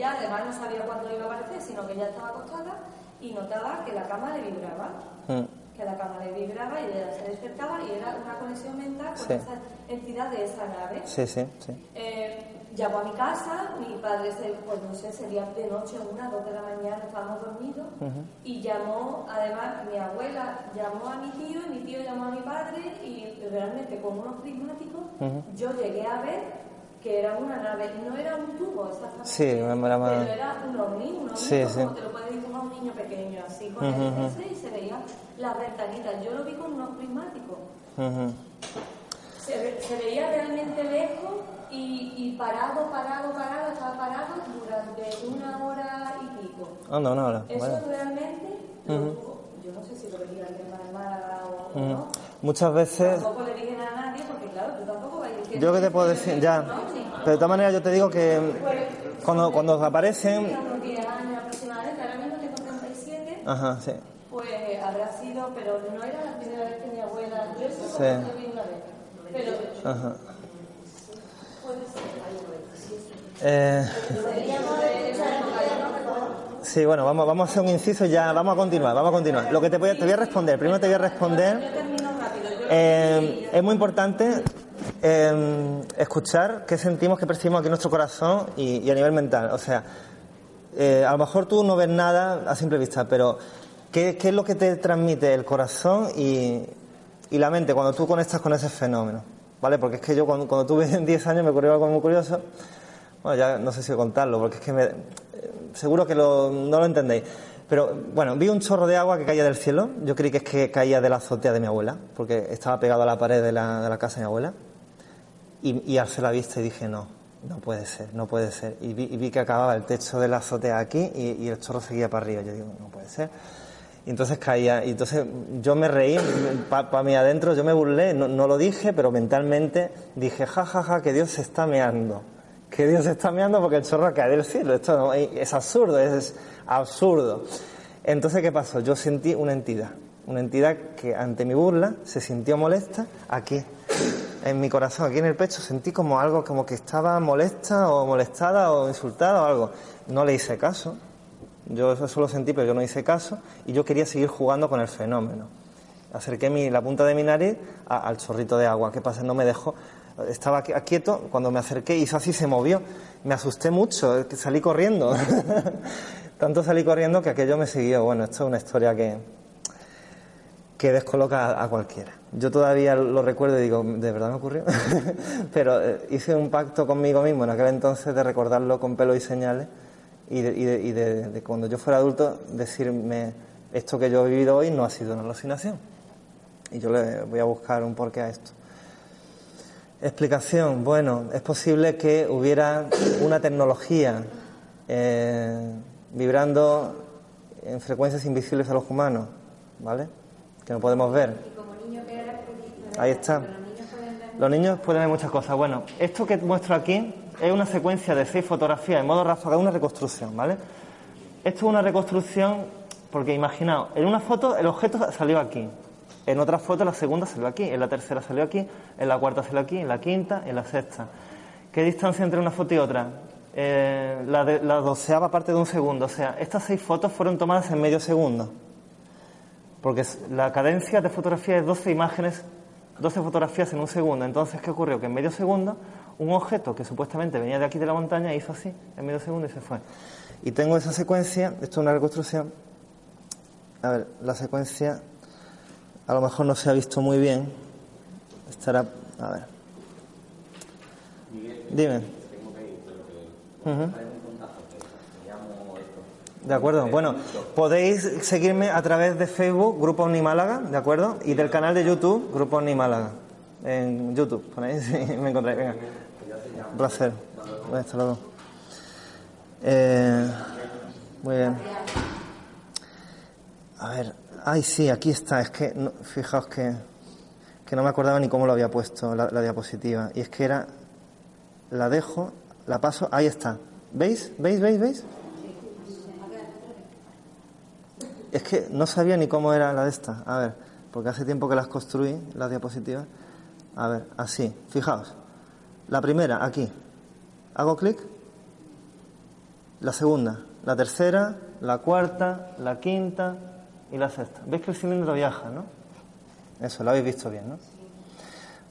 ella además no sabía cuándo iba a aparecer, sino que ella estaba acostada y notaba que la cama le vibraba. Mm. Que la cama le vibraba y ella se despertaba y era una conexión mental con Sí. esa entidad de esa nave. Sí, sí, sí. Eh, llamó a mi casa, mi padre, se, pues no sé, sería de noche, una, dos de la mañana, estábamos dormidos, y llamó, además, mi abuela llamó a mi tío, y mi tío llamó a mi padre, y realmente con unos prismáticos yo llegué a ver que era una nave, no era un tubo exactamente, Sí, era más- pero era un ovni, un ovni Sí, como sí. te lo puede dibujar un niño pequeño, así con el ese, y se veían las ventanitas, yo lo vi con unos prismáticos. Ujú. Se, ve- se veía realmente lejos y, y parado, parado, parado, estaba parado durante una hora y pico. Anda, una hora. Eso vale. realmente, lo tuvo- yo no sé si lo veía alguien más de Málaga o, no. Muchas veces Tampoco le dije a nadie porque claro, tú tampoco vas a decir... Yo que te puedo decir, ya. Pero de todas maneras yo te digo que cuando, cuando aparecen... Tenía unos 10 años aproximadamente, ahora mismo tengo 37, Ajá, sí. pues habrá sido, pero no era la primera vez que mi abuela... Yo Sí. lo vi una vez. Pero Ajá. puede ser. Eh, sí, bueno, vamos, vamos a hacer un inciso y ya vamos a continuar, vamos a continuar. Lo que te voy a, te voy a responder, primero te voy a responder... Eh, es muy importante eh, escuchar qué sentimos, qué percibimos aquí en nuestro corazón y, a nivel mental. O sea, eh, a lo mejor tú no ves nada a simple vista, pero ¿qué, es lo que te transmite el corazón y, la mente cuando tú conectas con ese fenómeno? ¿Vale? Porque es que yo cuando, tuve 10 años me ocurrió algo muy curioso. Bueno, ya no sé si contarlo, porque es que me- seguro que lo- no lo entendéis. Pero bueno, vi un chorro de agua que caía del cielo. Yo creí que es que caía de la azotea de mi abuela, porque estaba pegado a la pared de la casa de mi abuela. Y, y alcé la vista y dije, no, no puede ser, no puede ser. Y vi, que acababa el techo de la azotea aquí y, el chorro seguía para arriba. Yo digo, no puede ser. Y entonces caía, y entonces yo me reí, para mí adentro, yo me burlé, no, no lo dije, pero mentalmente dije, ja, ja, ja, que Dios se está meando. Que Dios se está meando porque el chorro cae del cielo. Esto no- es absurdo, es absurdo. Entonces, ¿qué pasó? Yo sentí una entidad, una entidad que ante mi burla se sintió molesta aquí, en mi corazón, aquí en el pecho, sentí como algo, como que estaba molesta o molestada o insultada o algo. No le hice caso, yo eso lo sentí, pero yo no hice caso y yo quería seguir jugando con el fenómeno. Acerqué mi, la punta de mi nariz a- al chorrito de agua. ¿Qué pasa? No me dejó. Estaba qui- quieto, cuando me acerqué hizo así, se movió. Me asusté mucho, salí corriendo. Tanto salí corriendo que aquello me siguió. Bueno, esto es una historia que, que descoloca a, cualquiera. Yo todavía lo recuerdo y digo, ¿de verdad me ocurrió? Pero eh, hice un pacto conmigo mismo en aquel entonces de recordarlo con pelo y señales y de, y de cuando yo fuera adulto decirme, esto que yo he vivido hoy no ha sido una alucinación. Y yo le voy a buscar un porqué a esto. Explicación. Bueno, es posible que hubiera una tecnología eh, vibrando en frecuencias invisibles a los humanos, ¿vale? Que no podemos ver. Ahí está. Los niños pueden ver muchas cosas. Bueno, esto que muestro aquí es una secuencia de seis fotografías en modo ráfaga, una reconstrucción, ¿vale? Esto es una reconstrucción porque imaginaos, en una foto el objeto salió aquí, en otra foto la segunda salió aquí, en la tercera salió aquí, en la cuarta salió aquí, en la quinta, en la sexta. ¿Qué distancia entre una foto y otra? Eh, la, de, la doceava parte de un segundo. O sea, estas seis fotos fueron tomadas en medio segundo. Porque la cadencia de fotografía es 12 imágenes, 12 fotografías en un segundo. Entonces, ¿qué ocurrió? Que en medio segundo, un objeto que supuestamente venía de aquí de la montaña hizo así, en medio segundo y se fue. Y tengo esa secuencia, esto es una reconstrucción. A ver, la secuencia a lo mejor no se ha visto muy bien. Estará. A ver. Dime. Ujú. De acuerdo. Bueno, podéis seguirme a través de Facebook, Grupo Omni Málaga, ¿de acuerdo? Y del canal de YouTube, Grupo Omni Málaga. En YouTube, ponéis y me encontráis. Venga. Un placer. Hasta luego. Eh, muy bien. A ver, ay, sí, aquí está. Es que, no- fijaos que, que no me acordaba ni cómo lo había puesto la, la diapositiva. Y es que era, la dejo, la paso, ahí está. ¿Veis? ¿Veis? ¿Veis? ¿Veis? Es que no sabía ni cómo era la de esta. A ver, porque hace tiempo que las construí, las diapositivas. A ver, así, fijaos. La primera, aquí. Hago clic. La segunda, la tercera, la cuarta, la quinta y la sexta. ¿Veis que el cilindro viaja, no? Eso, lo habéis visto bien, ¿no?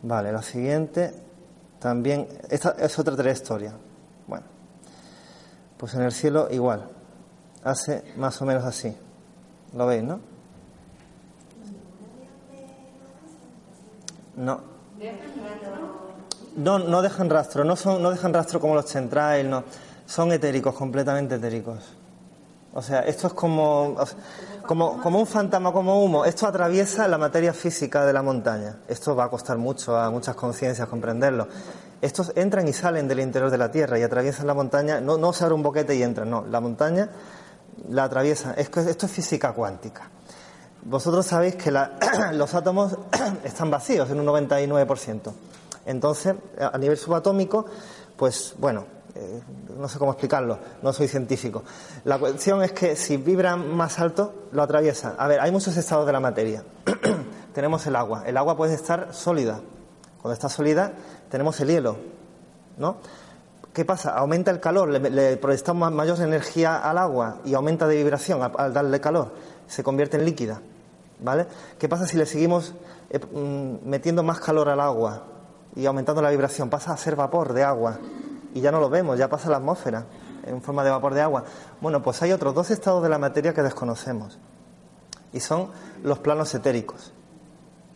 Vale, la siguiente también. Esta es otra trayectoria. Bueno, pues en el cielo igual. Hace más o menos así. ¿Lo veis, no? No. No, no dejan rastro, no son, no dejan rastro como los chemtrails, no. Son etéricos, completamente etéricos. O sea, esto es como, como, como un fantasma, como humo. Esto atraviesa la materia física de la montaña. Esto va a costar mucho a muchas conciencias comprenderlo. Estos entran y salen del interior de la Tierra y atraviesan la montaña. No, no se abre un boquete y entran, no. La montaña la atraviesa. Es que esto es física cuántica. Vosotros sabéis que la- los átomos están vacíos en un 99%. Entonces, a nivel subatómico, pues bueno, eh, no sé cómo explicarlo, no soy científico. La cuestión es que si vibran más alto, lo atraviesa. A ver, hay muchos estados de la materia. tenemos el agua. El agua puede estar sólida. Cuando está sólida, tenemos el hielo, ¿no? ¿Qué pasa? Aumenta el calor, le, le proyectamos mayor energía al agua y aumenta de vibración al, darle calor, se convierte en líquida, ¿vale? ¿Qué pasa si le seguimos eh, mm, metiendo más calor al agua y aumentando la vibración? Pasa a ser vapor de agua y ya no lo vemos, ya pasa a la atmósfera en forma de vapor de agua. Bueno, pues hay otros dos estados de la materia que desconocemos y son los planos etéricos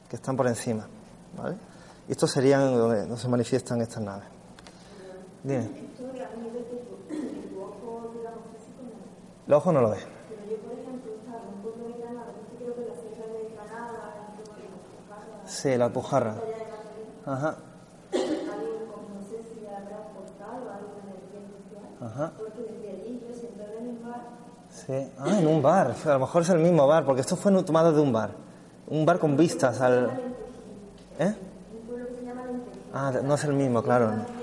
que están por encima, ¿vale? Y estos serían donde se manifiestan estas naves. Dime. Los ojos no lo ven. Sí, la alpujarra. Ajá. Ajá. Sí. Ah, en un bar. A lo mejor es el mismo bar, porque esto fue tomado de un bar. Un bar con vistas al. ¿Eh? Ah, no es el mismo, claro.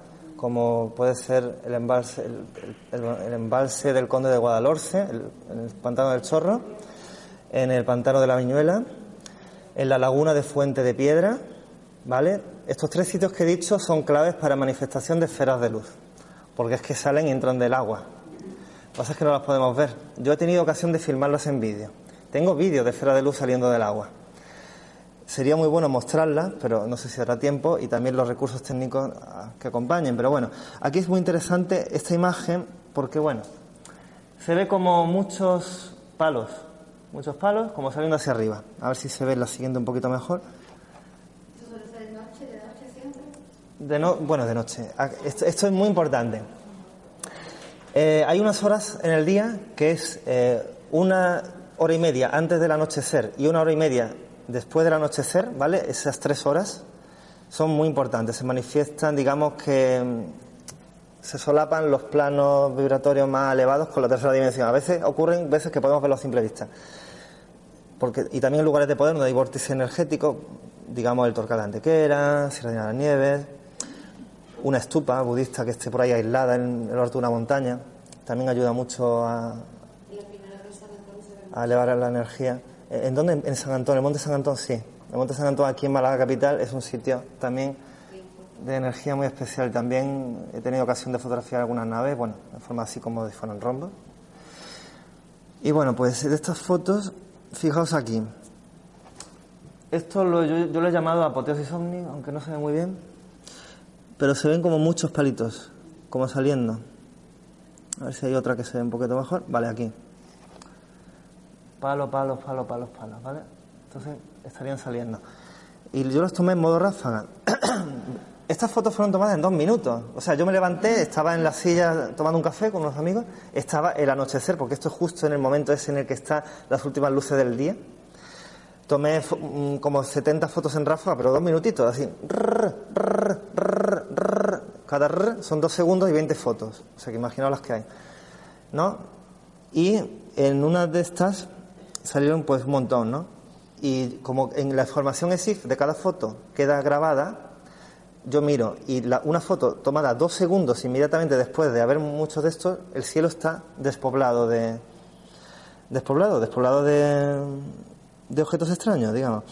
como puede ser el embalse, el, embalse del Conde de Guadalhorce, el, el pantano del Chorro, en el pantano de la Viñuela, en la laguna de Fuente de Piedra, ¿vale? Estos tres sitios que he dicho son claves para manifestación de esferas de luz, porque es que salen y entran del agua. Lo que pasa es que no las podemos ver. Yo he tenido ocasión de filmarlas en vídeo. Tengo vídeos de esferas de luz saliendo del agua. Sería muy bueno mostrarlas, pero no sé si habrá tiempo y también los recursos técnicos ah, que acompañen. Pero bueno, aquí es muy interesante esta imagen porque, bueno, se ve como muchos palos, muchos palos como saliendo hacia arriba. A ver si se ve la siguiente un poquito mejor. De no, bueno, de noche. Ah, Esto, esto es muy importante. Eh, hay unas horas en el día que es eh, una hora y media antes del anochecer y una hora y media después del anochecer, ¿vale? Esas tres horas son muy importantes. Se manifiestan, digamos que mm, se solapan los planos vibratorios más elevados con la tercera dimensión. A veces ocurren veces que podemos verlo a simple vista. Porque, y también en lugares de poder donde hay vórtice energético, digamos el Torcal de Antequera, Sierra de las Nieves, una estupa budista que esté por ahí aislada en el alto de una montaña, también ayuda mucho a, a elevar la energía. Eh, ¿En dónde? En San Antón, el Monte San Antón, sí. El Monte San Antón aquí en Málaga capital es un sitio también de energía muy especial. También he tenido ocasión de fotografiar algunas naves, bueno, en forma así como si fueran rombos. Y bueno, pues de estas fotos, fijaos aquí. Esto lo- yo, yo lo he llamado apoteosis ovni, aunque no se ve muy bien. Pero se ven como muchos palitos, como saliendo. A ver si hay otra que se ve un poquito mejor. Vale, aquí. Palo, palos, palos, palos, palos, ¿vale? Entonces estarían saliendo. Y yo los tomé en modo ráfaga. Estas fotos fueron tomadas en dos minutos. O sea, yo me levanté, estaba en la silla tomando un café con unos amigos, estaba el anochecer, porque esto es justo en el momento ese en el que están las últimas luces del día. Tomé mm, como 70 fotos en ráfaga, pero dos minutitos, así. Cada son dos segundos y 20 fotos. O sea, que imaginaos las que hay. ¿No? Y en una de estas salieron pues un montón, ¿no? Y como en la información ESIF de cada foto queda grabada, yo miro y la- una foto tomada dos segundos inmediatamente después de haber muchos de estos, el cielo está despoblado de. despoblado, despoblado de, de objetos extraños, digamos.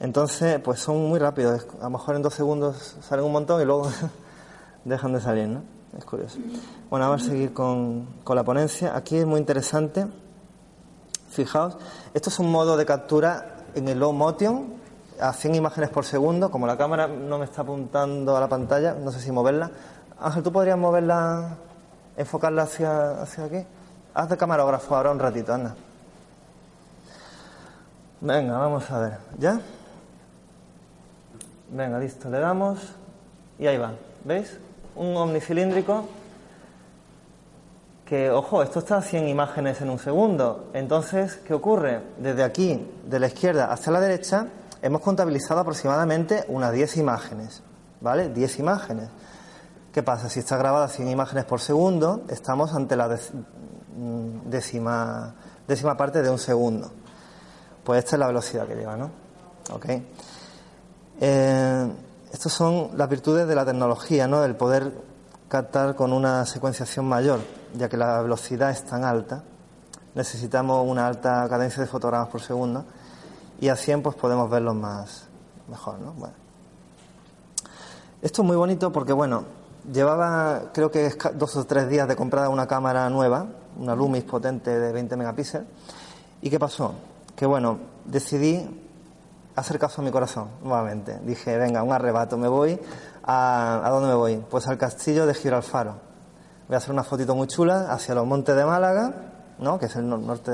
Entonces, pues son muy rápidos. A lo mejor en dos segundos salen un montón y luego dejan de salir, ¿no? Es curioso. Bueno, vamos a seguir con, con la ponencia. Aquí es muy interesante. Fijaos, esto es un modo de captura en el low motion a 100 imágenes por segundo. Como la cámara no me está apuntando a la pantalla, no sé si moverla. Ángel, ¿tú podrías moverla, enfocarla hacia, hacia aquí? Haz de camarógrafo ahora un ratito, anda. Venga, vamos a ver. ¿Ya? Venga, listo. Le damos y ahí va. ¿Veis? Un omnicilíndrico que, ojo, esto está a 100 imágenes en un segundo. Entonces, ¿qué ocurre? Desde aquí, de la izquierda hacia la derecha, hemos contabilizado aproximadamente unas 10 imágenes. ¿Vale? 10 imágenes. ¿Qué pasa? Si está grabada a 100 imágenes por segundo, estamos ante la mm, décima, décima parte de un segundo. Pues esta es la velocidad que lleva, ¿no? ¿Ok? Eh, estas son las virtudes de la tecnología, ¿no? El poder captar con una secuenciación mayor, ya que la velocidad es tan alta. Necesitamos una alta cadencia de fotogramas por segundo y a 100 pues podemos verlos más mejor, ¿no? Esto es muy bonito porque, bueno, llevaba creo que dos o tres días de comprada una cámara nueva, una Lumix potente de 20 megapíxeles. ¿Y qué pasó? Que, bueno, decidí hacer caso a mi corazón nuevamente. Dije, venga, un arrebato, me voy. ¿A, ¿a dónde me voy? Pues al castillo de Gibralfaro. Voy a hacer una fotito muy chula hacia los montes de Málaga, ¿no? Que es el nor- norte,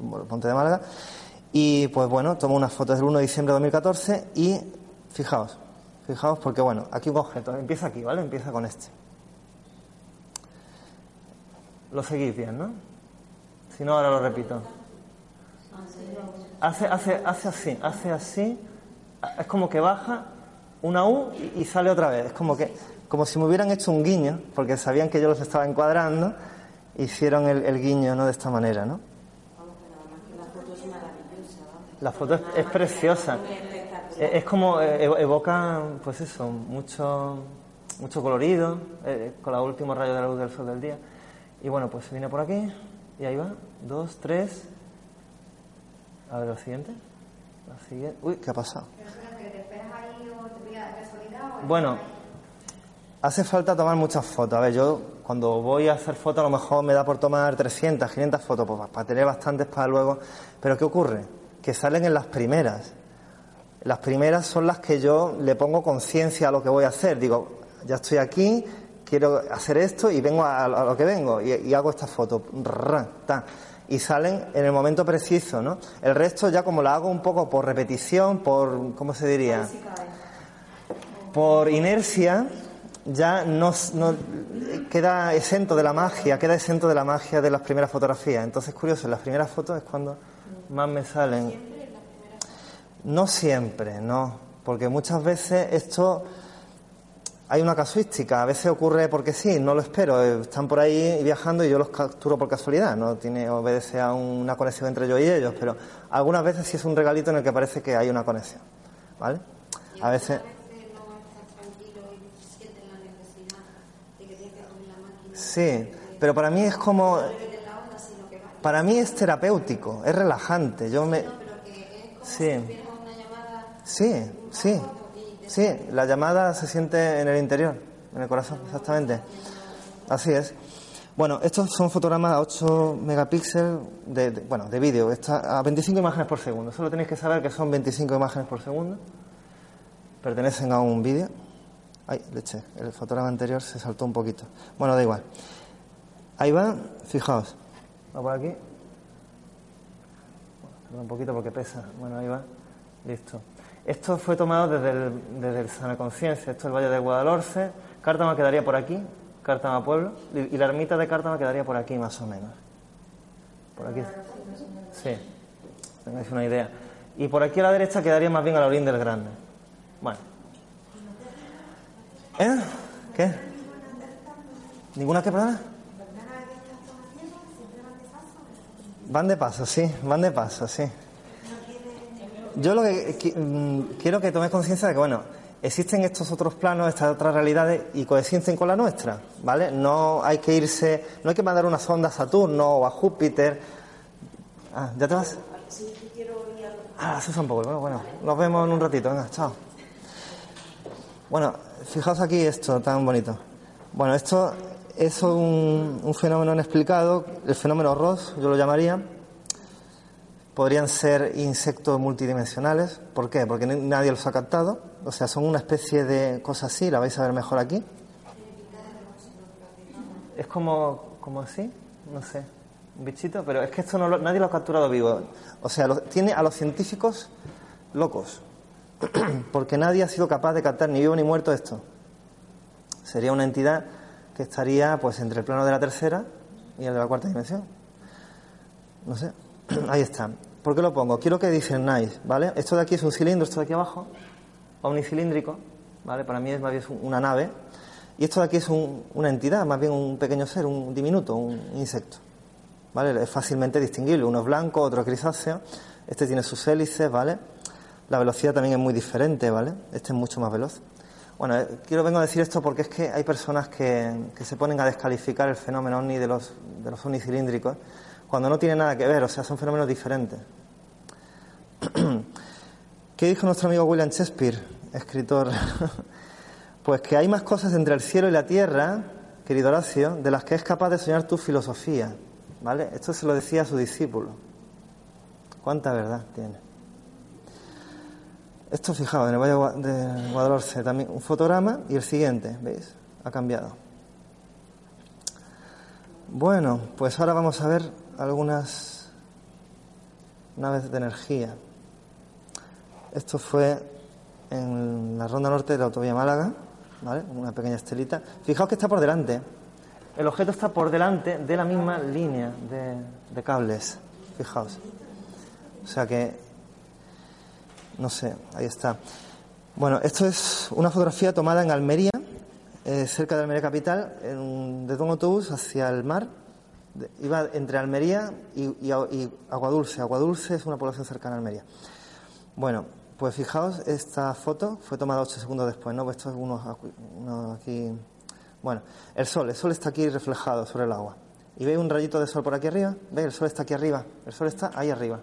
bueno, monte de Málaga. Y pues bueno, tomo unas fotos del 1 de diciembre de 2014 y fijaos, fijaos porque bueno, aquí un objeto, empieza aquí, ¿vale? Empieza con este. Lo seguís bien, ¿no? Si no, ahora lo repito. Hace, hace, hace así, hace así, es como que baja una U y, sale otra vez. Es como que, como si me hubieran hecho un guiño, porque sabían que yo los estaba encuadrando, hicieron el, el guiño, ¿no? De esta manera, ¿no? La foto es maravillosa, vamos. La foto es, es preciosa. Es, es como eh, evo- evoca, pues eso, mucho, mucho colorido, eh, con los últimos rayos de la luz del sol del día. Y bueno, pues viene por aquí y ahí va. Dos, tres. A ver, lo siguiente. La siguiente. Uy, ¿qué ha pasado? Bueno, hace falta tomar muchas fotos. A ver, yo cuando voy a hacer fotos a lo mejor me da por tomar 300, 500 fotos, pues para tener bastantes para luego. Pero ¿qué ocurre? Que salen en las primeras. Las primeras son las que yo le pongo conciencia a lo que voy a hacer. Digo, ya estoy aquí, quiero hacer esto y vengo a, lo que vengo y, y hago esta foto. Y salen en el momento preciso, ¿no? El resto ya como la hago un poco por repetición, por, ¿cómo se diría? Por inercia ya no, no- queda exento de la magia, queda exento de la magia de las primeras fotografías. Entonces, curioso, en las primeras fotos es cuando más me salen. No siempre, no, porque muchas veces esto hay una casuística, a veces ocurre porque sí, no lo espero, eh, están por ahí viajando y yo los capturo por casualidad, no tiene obedece a una conexión entre yo y ellos, pero algunas veces sí es un regalito en el que parece que hay una conexión, ¿vale? A veces no estás tranquilo y sientes la necesidad de que tienes que coger la máquina. Sí, pero para mí es como para mí es terapéutico, es relajante, yo me sí. Sí, sí, sí, la llamada se siente en el interior, en el corazón, exactamente. Así es. Bueno, estos son fotogramas a 8 megapíxeles de, de- bueno, de vídeo, a 25 imágenes por segundo. Solo tenéis que saber que son 25 imágenes por segundo. Pertenecen a un vídeo. Ay, leche, el fotograma anterior se saltó un poquito. Bueno, da igual. Ahí va, fijaos. Va por aquí. Un poquito porque pesa. Bueno, ahí va. Listo. Esto fue tomado desde el, desde el Sana Conciencia. Esto es el Valle de Guadalhorce. Cártama quedaría por aquí, Cártama Pueblo. Y, y la ermita de Cártama quedaría por aquí, más o menos. Por aquí. Sí, tengáis una idea. Y por aquí a la derecha quedaría más bien a la orilla del Grande. Bueno. ¿Eh? ¿Qué? ¿Ninguna que perdona? Van de paso, sí, van de paso, sí. Yo lo que qui- mm, quiero que tomes conciencia de que, bueno, existen estos otros planos, estas otras realidades y coexisten con la nuestra, ¿vale? No hay que irse, no hay que mandar una sonda a Saturno o a Júpiter. Ah, ¿ya te vas? Ah, se usa un poco, bueno, bueno. Nos vemos en un ratito, venga, chao. Bueno, fijaos aquí esto tan bonito. Bueno, esto es un, fenómeno inexplicado, el fenómeno Ross, yo lo llamaría. Podrían ser insectos multidimensionales. ¿Por qué? Porque nadie los ha captado. O sea, son una especie de cosa así, la vais a ver mejor aquí. Es como, como así, no sé, un bichito, pero es que esto no lo- nadie lo ha capturado vivo. O sea, lo- tiene a los científicos locos, porque nadie ha sido capaz de captar ni vivo ni muerto esto. Sería una entidad que estaría pues entre el plano de la tercera y el de la cuarta dimensión. No sé, ahí está. ¿Por qué lo pongo? Quiero que discernáis, ¿vale? Esto de aquí es un cilindro, esto de aquí abajo, omnicilíndrico, ¿vale? Para mí es más bien una nave. Y esto de aquí es un- una entidad, más bien un pequeño ser, un diminuto, un insecto. ¿Vale? Es fácilmente distinguible. Uno es blanco, otro es grisáceo. Este tiene sus hélices, ¿vale? La velocidad también es muy diferente, ¿vale? Este es mucho más veloz. Bueno, eh, quiero vengo a decir esto porque es que hay personas que, que se ponen a descalificar el fenómeno ovni de los, de los ovnis cilíndricos cuando no tiene nada que ver, o sea, son fenómenos diferentes. ¿Qué dijo nuestro amigo William Shakespeare, escritor? pues que hay más cosas entre el cielo y la tierra, querido Horacio, de las que es capaz de soñar tu filosofía. ¿Vale? Esto se lo decía a su discípulo. ¿Cuánta verdad tiene? Esto, fijaos, en el Valle de Gua- de Guadalhorce también un fotograma y el siguiente, ¿veis? Ha cambiado. Bueno, pues ahora vamos a ver algunas naves de energía. Esto fue en la ronda norte de la autovía Málaga, ¿vale? Una pequeña estelita. Fijaos que está por delante. El objeto está por delante de la misma línea de cables. Fijaos. O sea que, no sé, ahí está. Bueno, esto es una fotografía tomada en Almería, eh, cerca de Almería capital, en un- desde un autobús hacia el mar. Iba entre Almería y, y, y Aguadulce. Aguadulce es una población cercana a Almería. Bueno, pues fijaos, esta foto fue tomada ocho segundos después, ¿no? Pues esto es uno, uno aquí. Bueno, el sol, el sol está aquí reflejado sobre el agua. ¿Y veis un rayito de sol por aquí arriba? ¿Veis? El sol está aquí arriba. El sol está ahí arriba.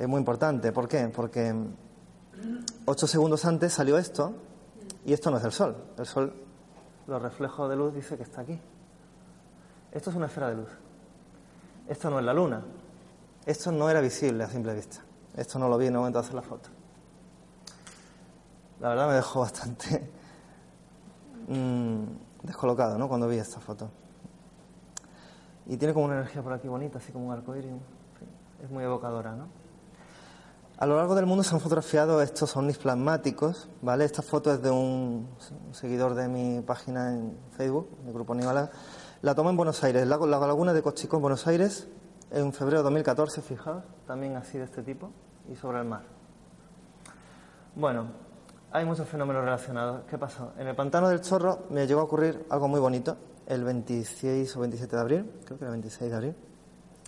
Es muy importante. ¿Por qué? Porque mm, ocho segundos antes salió esto y esto no es el sol. El sol, los reflejos de luz dice que está aquí. Esto es una esfera de luz. Esto no es la luna. Esto no era visible a simple vista. Esto no lo vi en el momento de hacer la foto. La verdad me dejó bastante mm, descolocado, ¿no? Cuando vi esta foto. Y tiene como una energía por aquí bonita, así como un arcoíris. Es muy evocadora, ¿no? A lo largo del mundo se han fotografiado estos ovnis plasmáticos, ¿vale? Esta foto es de un seguidor de mi página en Facebook, mi grupo Nivala. La toma en Buenos Aires, la, la laguna de Cochico en Buenos Aires, en febrero de 2014, fijaos, también así de este tipo, y sobre el mar. Bueno, hay muchos fenómenos relacionados. ¿Qué pasó? En el pantano del Chorro me llegó a ocurrir algo muy bonito, el 26 o 27 de abril, creo que era el 26 de abril,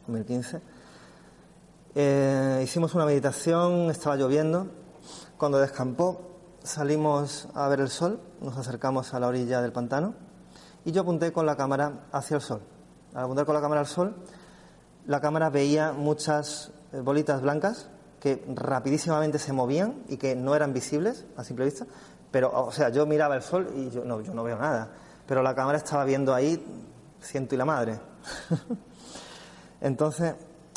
2015. Eh, hicimos una meditación, estaba lloviendo. Cuando descampó, salimos a ver el sol, nos acercamos a la orilla del pantano y yo apunté con la cámara hacia el sol. Al apuntar con la cámara al sol, la cámara veía muchas eh, bolitas blancas que rapidísimamente se movían y que no eran visibles a simple vista. Pero, o sea, yo miraba el sol y yo no, yo no veo nada. Pero la cámara estaba viendo ahí ciento y la madre. Entonces,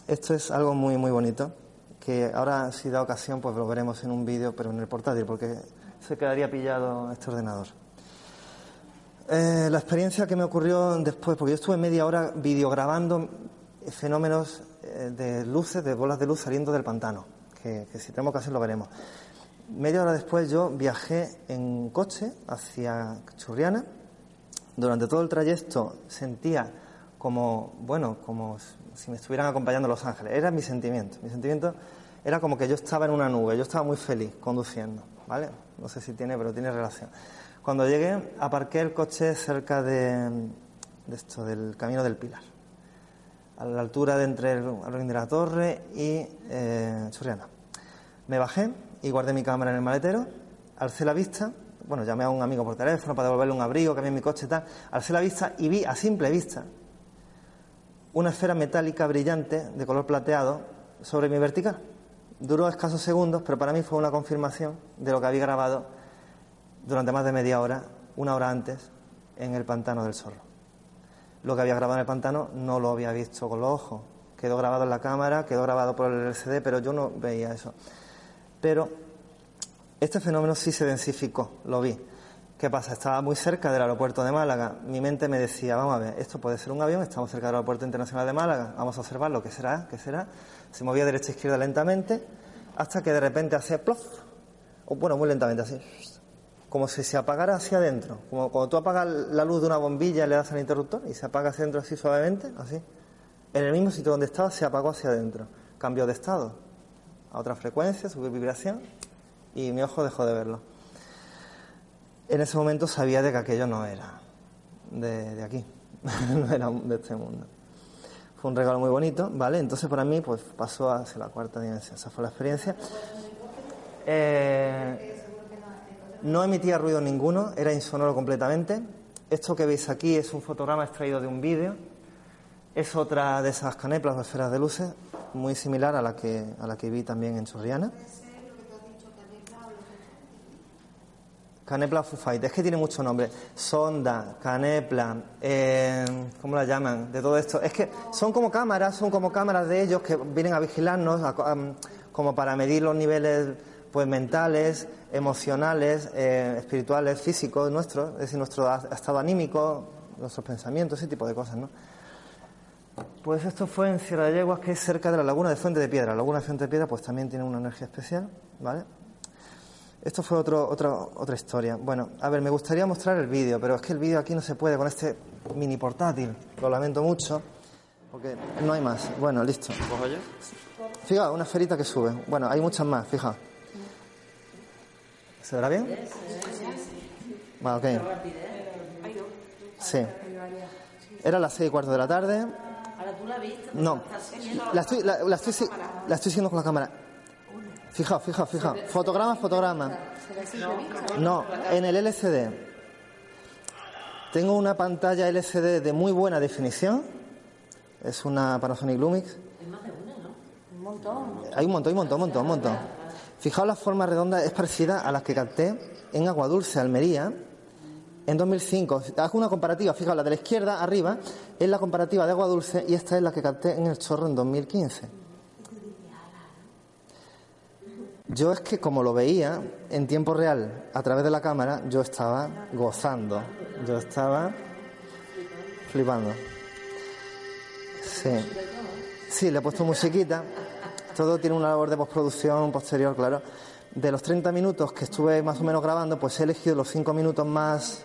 esto es algo muy, muy bonito, que ahora, si da ocasión, pues lo veremos en un vídeo, pero en el portátil, porque se quedaría pillado este ordenador. Eh, la experiencia que me ocurrió después, porque yo estuve media hora videograbando fenómenos eh, de luces, de bolas de luz saliendo del pantano, que, que si tenemos hacer lo veremos. Media hora después yo viajé en coche hacia Churriana. Durante todo el trayecto sentía como, bueno, como si me estuvieran acompañando Los Ángeles. Era mi sentimiento. Mi sentimiento era como que yo estaba en una nube, yo estaba muy feliz conduciendo, ¿vale? No sé si tiene, pero tiene relación. Cuando llegué, aparqué el coche cerca de, de esto, del Camino del Pilar, a la altura de entre el Arroyo de la Torre y eh, Churriana. Me bajé y guardé mi cámara en el maletero, alcé la vista, bueno, llamé a un amigo por teléfono para devolverle un abrigo, cambié mi coche y tal, alcé la vista y vi a simple vista una esfera metálica brillante de color plateado sobre mi vertical. Duró escasos segundos, pero para mí fue una confirmación de lo que había grabado durante más de media hora, una hora antes, en el pantano del Zorro. Lo que había grabado en el pantano no lo había visto con los ojos. Quedó grabado en la cámara, quedó grabado por el LCD, pero yo no veía eso. Pero este fenómeno sí se densificó, lo vi. ¿Qué pasa? Estaba muy cerca del aeropuerto de Málaga. Mi mente me decía, vamos a ver, esto puede ser un avión, estamos cerca del aeropuerto internacional de Málaga, vamos a observarlo, ¿qué será? ¿Qué será? Se movía derecha e izquierda lentamente, hasta que de repente hace plof, o bueno, muy lentamente así, como si se apagara hacia adentro, como cuando tú apagas la luz de una bombilla le das al interruptor y se apaga hacia adentro así suavemente, así. En el mismo sitio donde estaba se apagó hacia adentro, cambió de estado a otra frecuencia, subió vibración y mi ojo dejó de verlo en ese momento sabía de que aquello no era de, de aquí, no era de este mundo. Fue un regalo muy bonito, ¿vale? Entonces para mí pues pasó hacia la cuarta dimensión, esa fue la experiencia. Eh, no emitía ruido ninguno, era insonoro completamente. Esto que veis aquí es un fotograma extraído de un vídeo. Es otra de esas caneplas o esferas de luces, muy similar a la que, a la que vi también en Chorriana. Canepla Fufaite, es que tiene mucho nombre. Sonda, canepla, eh, ¿cómo la llaman? De todo esto. Es que son como cámaras, son como cámaras de ellos que vienen a vigilarnos, como para medir los niveles pues mentales, emocionales, eh, espirituales, físicos nuestros, es decir, nuestro estado anímico, nuestros pensamientos, ese tipo de cosas, ¿no? Pues esto fue en Sierra de Yeguas, que es cerca de la laguna de Fuente de Piedra. La laguna de Fuente de Piedra pues también tiene una energía especial, ¿vale? Esto fue otro, otra, otra historia. Bueno, a ver, me gustaría mostrar el vídeo, pero es que el vídeo aquí no se puede con este mini portátil. Lo lamento mucho, porque no hay más. Bueno, listo. Fija, una esferita que sube. Bueno, hay muchas más, fija. ¿Se verá bien? Vale, ok. Sí. Era las seis y cuarto de la tarde. Ahora tú la viste. No, la estoy, la, la estoy, la estoy siguiendo con la cámara. Fijaos, fijaos, fijaos. Fotograma, fotograma. No, en el LCD. Tengo una pantalla LCD de muy buena definición. Es una Panasonic Lumix. Un montón. Hay un montón, hay un montón, un montón, un montón. Fijaos la forma redonda, es parecida a las que capté en Aguadulce, Almería, en 2005. Hago una comparativa, fijaos, la de la izquierda arriba es la comparativa de Aguadulce y esta es la que capté en el Chorro en 2015. Yo es que como lo veía en tiempo real a través de la cámara, yo estaba gozando, yo estaba flipando. Sí, sí, le he puesto musiquita. todo tiene una labor de postproducción posterior, claro. De los 30 minutos que estuve más o menos grabando, pues he elegido los 5 minutos más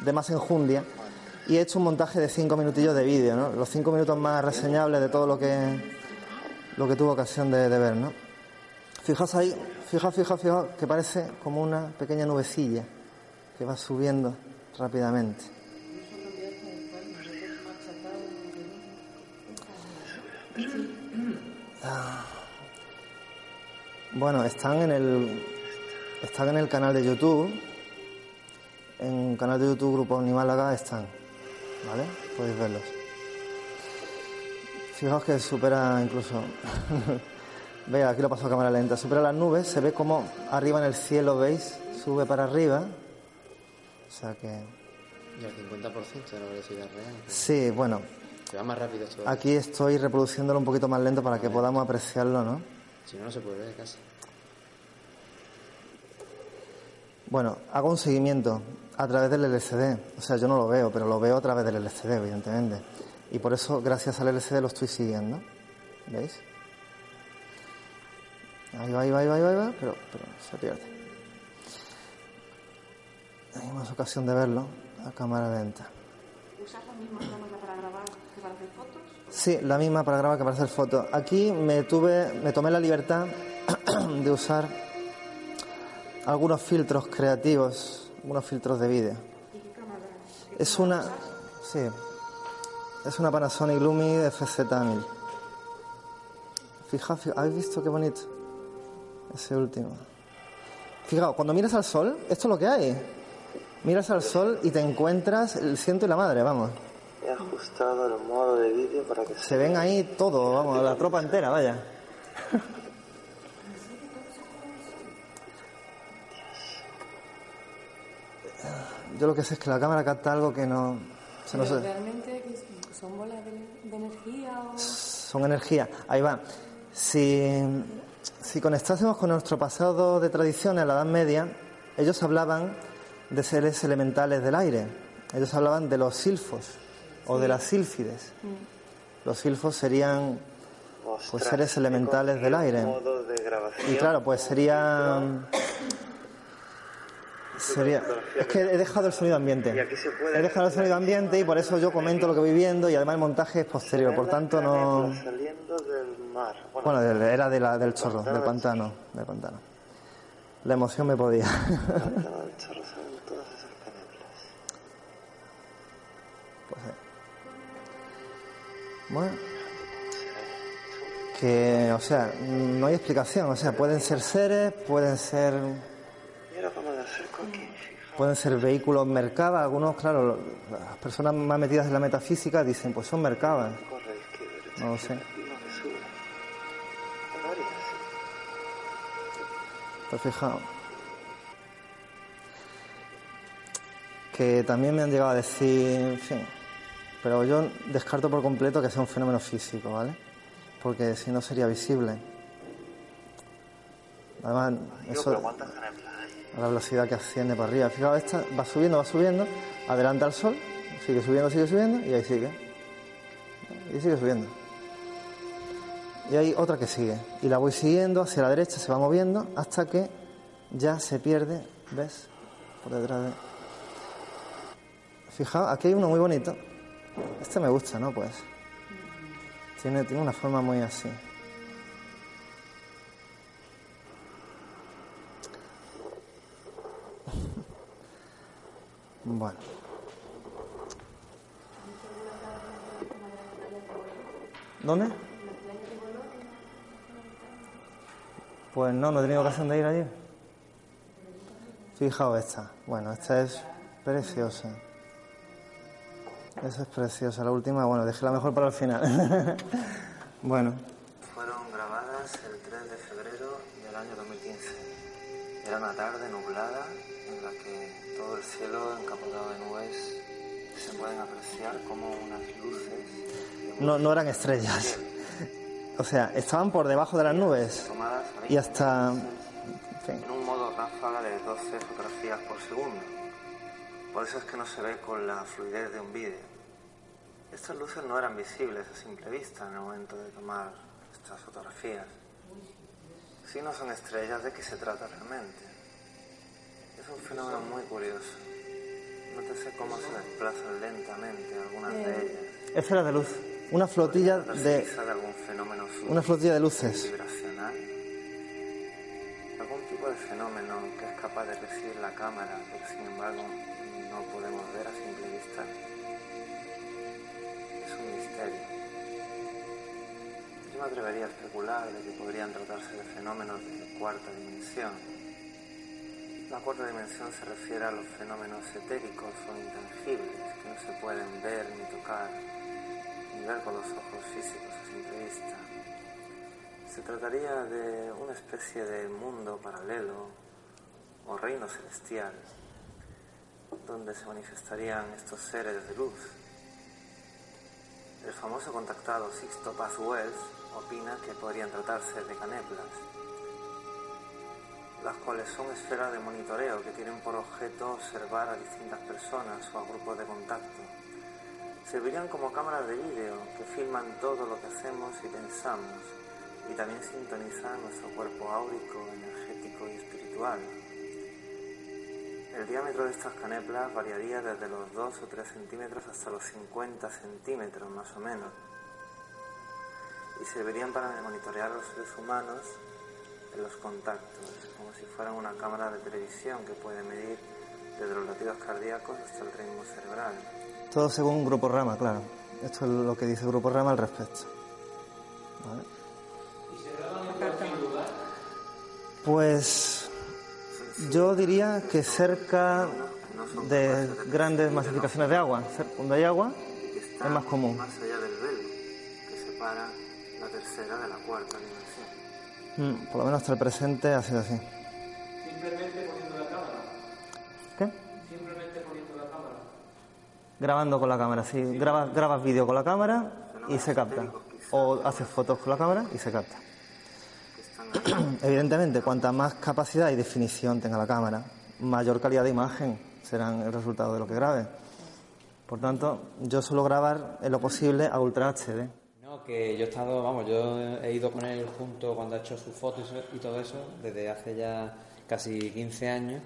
de más enjundia y he hecho un montaje de 5 minutillos de vídeo, ¿no? Los 5 minutos más reseñables de todo lo que lo que tuve ocasión de, de ver, ¿no? Fijaos ahí, fijaos, fijaos, fijaos, que parece como una pequeña nubecilla que va subiendo rápidamente. Ah. Bueno, están en el están en el canal de YouTube. En el canal de YouTube Grupo Málaga están, ¿vale? Podéis verlos. Fijaos que supera incluso Vea, aquí lo paso a cámara lenta. Supera las nubes, se ve como arriba en el cielo, ¿veis? Sube para arriba. O sea que. Y al 50% de la velocidad real. Sí, bueno. Se va más rápido. Aquí estoy reproduciéndolo un poquito más lento para que podamos apreciarlo, ¿no? Si no, no se puede ver casi. Bueno, hago un seguimiento a través del LCD. O sea, yo no lo veo, pero lo veo a través del LCD, evidentemente. Y por eso, gracias al LCD, lo estoy siguiendo. ¿Veis? Ahí va, ahí va, ahí va, ahí va, pero, pero se pierde. Hay más ocasión de verlo a cámara lenta. ¿Usas la misma cámara para grabar que para hacer fotos? Sí, la misma para grabar que para hacer fotos. Aquí me tuve, me tomé la libertad de usar algunos filtros creativos, algunos filtros de vídeo. ¿Y qué cámara? Es una, sí, es una Panasonic Lumi FZ1000. Fijaos, fijaos, ¿habéis visto qué bonito? Ese último. Fijaos, cuando miras al sol, esto es lo que hay. Miras al sol y te encuentras el ciento y la madre, vamos. He ajustado el modo de vídeo para que se ven ahí todo, vamos, la tropa entera, vaya. Yo lo que sé es que la cámara capta algo que no. Se nos... Realmente ¿qué son bolas de, de energía o... Son energía. Ahí va. Si, si conectásemos con nuestro pasado de tradiciones a la Edad Media, ellos hablaban de seres elementales del aire. Ellos hablaban de los silfos o de las sílfides. Los silfos serían pues seres elementales del aire. Y claro, pues serían sería es que he dejado el sonido ambiente. He dejado el sonido ambiente y por eso yo comento lo que voy viendo y además el montaje es posterior, por tanto no bueno, era de la- del chorro, del pantano, del pantano. La emoción me podía. Pues, eh. Bueno. Que, o sea, no hay explicación. O sea, pueden ser seres, pueden ser. Pueden ser vehículos mercados. Algunos, claro, las personas más metidas en la metafísica dicen, pues son mercados. No lo sé. Te has fijado. Que también me han llegado a decir, en fin, pero yo descarto por completo que sea un fenómeno físico, ¿vale? Porque si no sería visible. Además, eso a la velocidad que asciende para arriba. Fijaos, esta va subiendo, va subiendo, adelanta al sol, sigue subiendo, sigue subiendo y ahí sigue. Y sigue subiendo. Y hay otra que sigue. Y la voy siguiendo hacia la derecha, se va moviendo hasta que ya se pierde, ¿ves? Por detrás de... Fijaos, aquí hay uno muy bonito. Este me gusta, ¿no? Pues. Tiene, tiene una forma muy así. Bueno. ¿Dónde? Pues no, no he tenido ocasión de ir allí. Fijaos esta. Bueno, esta es preciosa. Esa es preciosa. La última, bueno, dejé la mejor para el final. bueno. Fueron grabadas el 3 de febrero del año 2015. Era una tarde nublada en la que todo el cielo encapotado de nubes se pueden apreciar como unas luces. No, no eran estrellas. O sea, estaban por debajo de las nubes y hasta... En un modo ráfaga de 12 fotografías por segundo. Por eso es que no se ve con la fluidez de un vídeo. Estas luces no eran visibles a simple vista en el momento de tomar estas fotografías. Si no son estrellas, ¿de qué se trata realmente? Es un fenómeno muy curioso. Nótese cómo se desplazan lentamente algunas de ellas. Esferas de luz. Una flotilla ¿Trata de, de algún fenómeno sutil una flotilla de luces. vibracional? Algún tipo de fenómeno que es capaz de recibir la cámara, pero sin embargo no podemos ver a simple vista. Es un misterio. Yo me atrevería a especular de que podrían tratarse de fenómenos de cuarta dimensión. La cuarta dimensión se refiere a los fenómenos etéricos o intangibles que no se pueden ver ni tocar, ni ver con los ojos físicos a simple vista. Se trataría de una especie de mundo paralelo o reino celestial donde se manifestarían estos seres de luz. El famoso contactado Sixto Paz Wells opina que podrían tratarse de caneplas, las cuales son esferas de monitoreo que tienen por objeto observar a distintas personas o a grupos de contacto. Servirían como cámaras de vídeo que filman todo lo que hacemos y pensamos y también sintonizan nuestro cuerpo áurico, energético y espiritual. El diámetro de estas caneplas variaría desde los 2 o 3 centímetros hasta los 50 centímetros más o menos y servirían para monitorear a los seres humanos en los contactos, como si fueran una cámara de televisión que puede medir desde los latidos cardíacos hasta el ritmo cerebral. Todo según Grupo Rama, claro. Esto es lo que dice Grupo Rama al respecto. ¿Vale? Pues yo diría que cerca de grandes masificaciones de agua, donde hay agua, es más común. Más allá del velo que separa la tercera de la cuarta dimensión. Mm, por lo menos hasta el presente ha sido así. Simplemente poniendo la cámara. ¿Qué? Simplemente poniendo la cámara. Grabando con la cámara, sí. Grabas, grabas vídeo con la cámara y se capta. O haces fotos con la cámara y se capta. Evidentemente, cuanta más capacidad y definición tenga la cámara, mayor calidad de imagen serán el resultado de lo que grabe. Por tanto, yo suelo grabar en lo posible a Ultra HD. Que yo he estado, vamos, yo he ido con él junto cuando ha hecho sus fotos y todo eso, desde hace ya casi 15 años,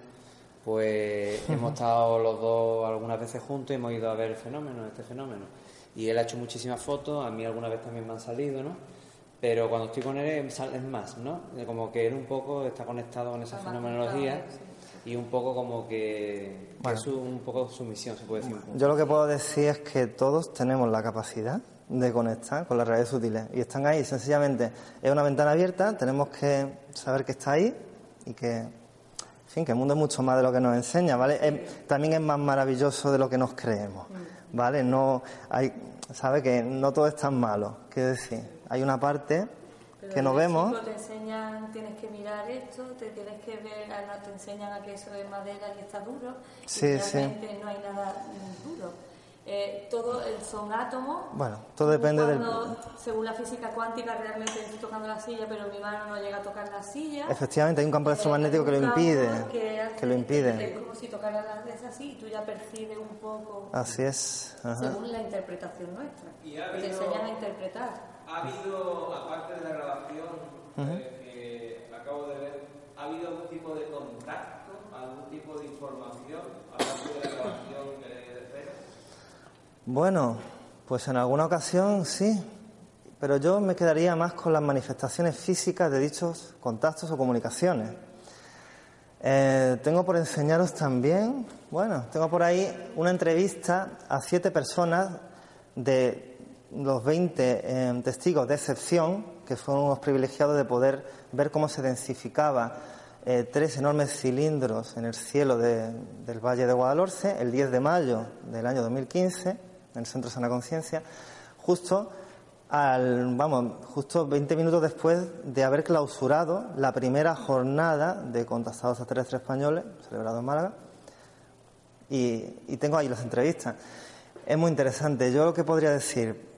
pues hemos estado los dos algunas veces juntos y hemos ido a ver el fenómeno, este fenómeno. Y él ha hecho muchísimas fotos, a mí alguna vez también me han salido, ¿no? Pero cuando estoy con él es más, ¿no? Como que él un poco está conectado con esa fenomenología y un poco como que, Bueno. es un poco su misión, se puede decir. Yo lo que puedo decir es que todos tenemos la capacidad de conectar con las redes sutiles y están ahí. Sencillamente es una ventana abierta, tenemos que saber que está ahí y que, en fin, que el mundo es mucho más de lo que nos enseña, ¿vale? Es- también es más maravilloso de lo que nos creemos, ¿vale? No hay, sabe que no todo es tan malo, quiero decir, hay una parte Pero que no vemos. te enseñan, tienes que mirar esto, te tienes que ver, no, te enseñan a que eso es madera y está duro. Sí, y sí. realmente no hay nada duro. Eh, todo el- son átomos. Bueno, todo depende del... Cuando, Según la física cuántica, realmente estoy tocando la silla, pero mi mano no llega a tocar la silla. Efectivamente, hay un campo electromagnético que lo impide, que hace- que lo impide. Es como si tocaras las veces así y tú ya percibes un poco. Así es. ajá. Según la interpretación nuestra. Y ha Te habido- enseñan a interpretar. Ha habido, aparte de la grabación Ujú. eh, que acabo de ver, ¿ha habido algún tipo de contacto, algún tipo de información aparte de la grabación que de cero? Bueno, pues en alguna ocasión sí, pero yo me quedaría más con las manifestaciones físicas de dichos contactos o comunicaciones. Eh, tengo por enseñaros también, bueno, tengo por ahí una entrevista a siete personas de los 20 eh, testigos de excepción, que fueron unos privilegiados de poder ver cómo se densificaba eh, tres enormes cilindros en el cielo de- del Valle de Guadalhorce el 10 de mayo del año 2015, en el Centro Sana Conciencia, justo al, vamos, justo 20 minutos después de haber clausurado la primera jornada de contactados extraterrestres españoles, celebrado en Málaga, y, y tengo ahí las entrevistas. Es muy interesante. Yo lo que podría decir,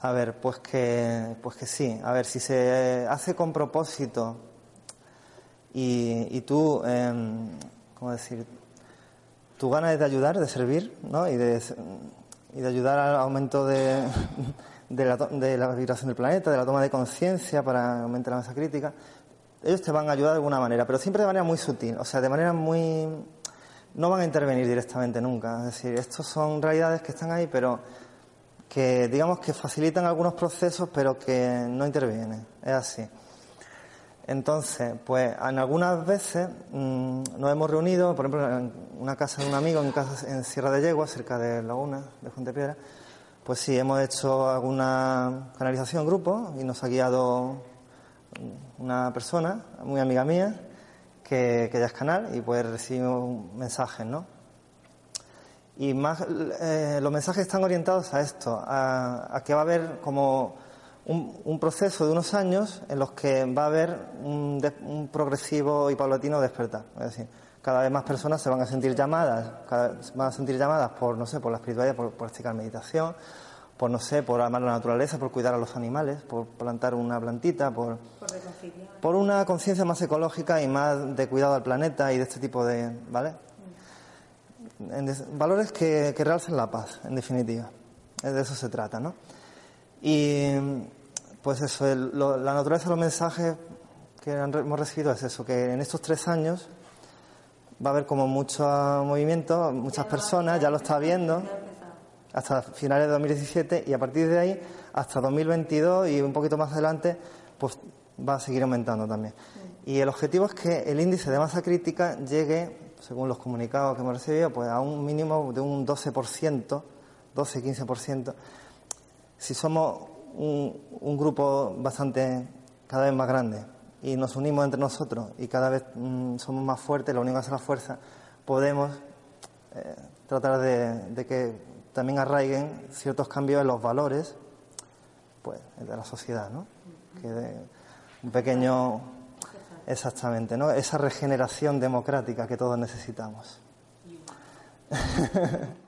a ver, pues que, pues que sí. A ver, si se hace con propósito y, y tú, em, ¿cómo decir? Tu ganas de ayudar, de servir, ¿no? Y de, y de ayudar al aumento de, de la, de la vibración del planeta, de la toma de conciencia para aumentar la masa crítica, ellos te van a ayudar de alguna manera, pero siempre de manera muy sutil, o sea, de manera muy... no van a intervenir directamente nunca. Es decir, estos son realidades que están ahí, pero que digamos que facilitan algunos procesos, pero que no intervienen. Es así. Entonces, pues en algunas veces mm, nos hemos reunido, por ejemplo, en una casa de un amigo, en, casa, en Sierra de Yegua, cerca de Laguna, de Fuentepiedra, pues sí, hemos hecho alguna canalización grupo y nos ha guiado una persona, muy amiga mía, que, que ya es canal y pues recibimos mensajes, ¿no? Y más, eh, los mensajes están orientados a esto, a, a que va a haber como un, un proceso de unos años en los que va a haber un, progresivo y paulatino despertar. Es decir, cada vez más personas se van a sentir llamadas, cada- van a sentir llamadas por, no sé, por la espiritualidad, por, por practicar meditación, por, no sé, por amar la naturaleza, por cuidar a los animales, por plantar una plantita, por, Por por una conciencia más ecológica y más de cuidado al planeta y de este tipo de, ¿vale? En des- valores que, que realcen la paz, en definitiva. De eso se trata, ¿no? Y pues eso, el- lo- la naturaleza de los mensajes que han hemos recibido es eso, que en estos tres años va a haber como mucho movimiento, muchas personas, ya lo está viendo, hasta finales de 2017 y a partir de ahí hasta 2022 y un poquito más adelante, pues va a seguir aumentando también. Y el objetivo es que el índice de masa crítica llegue, según los comunicados que hemos recibido, pues a un mínimo de un 12%, 12-15%, si somos un, un grupo bastante, cada vez más grande y nos unimos entre nosotros y cada vez mm, somos más fuertes, la unión hace la fuerza, podemos eh, tratar de, de que también arraiguen ciertos cambios en los valores pues, de la sociedad, ¿no? Que de- un pequeño, exactamente, ¿no? Esa regeneración democrática que todos necesitamos.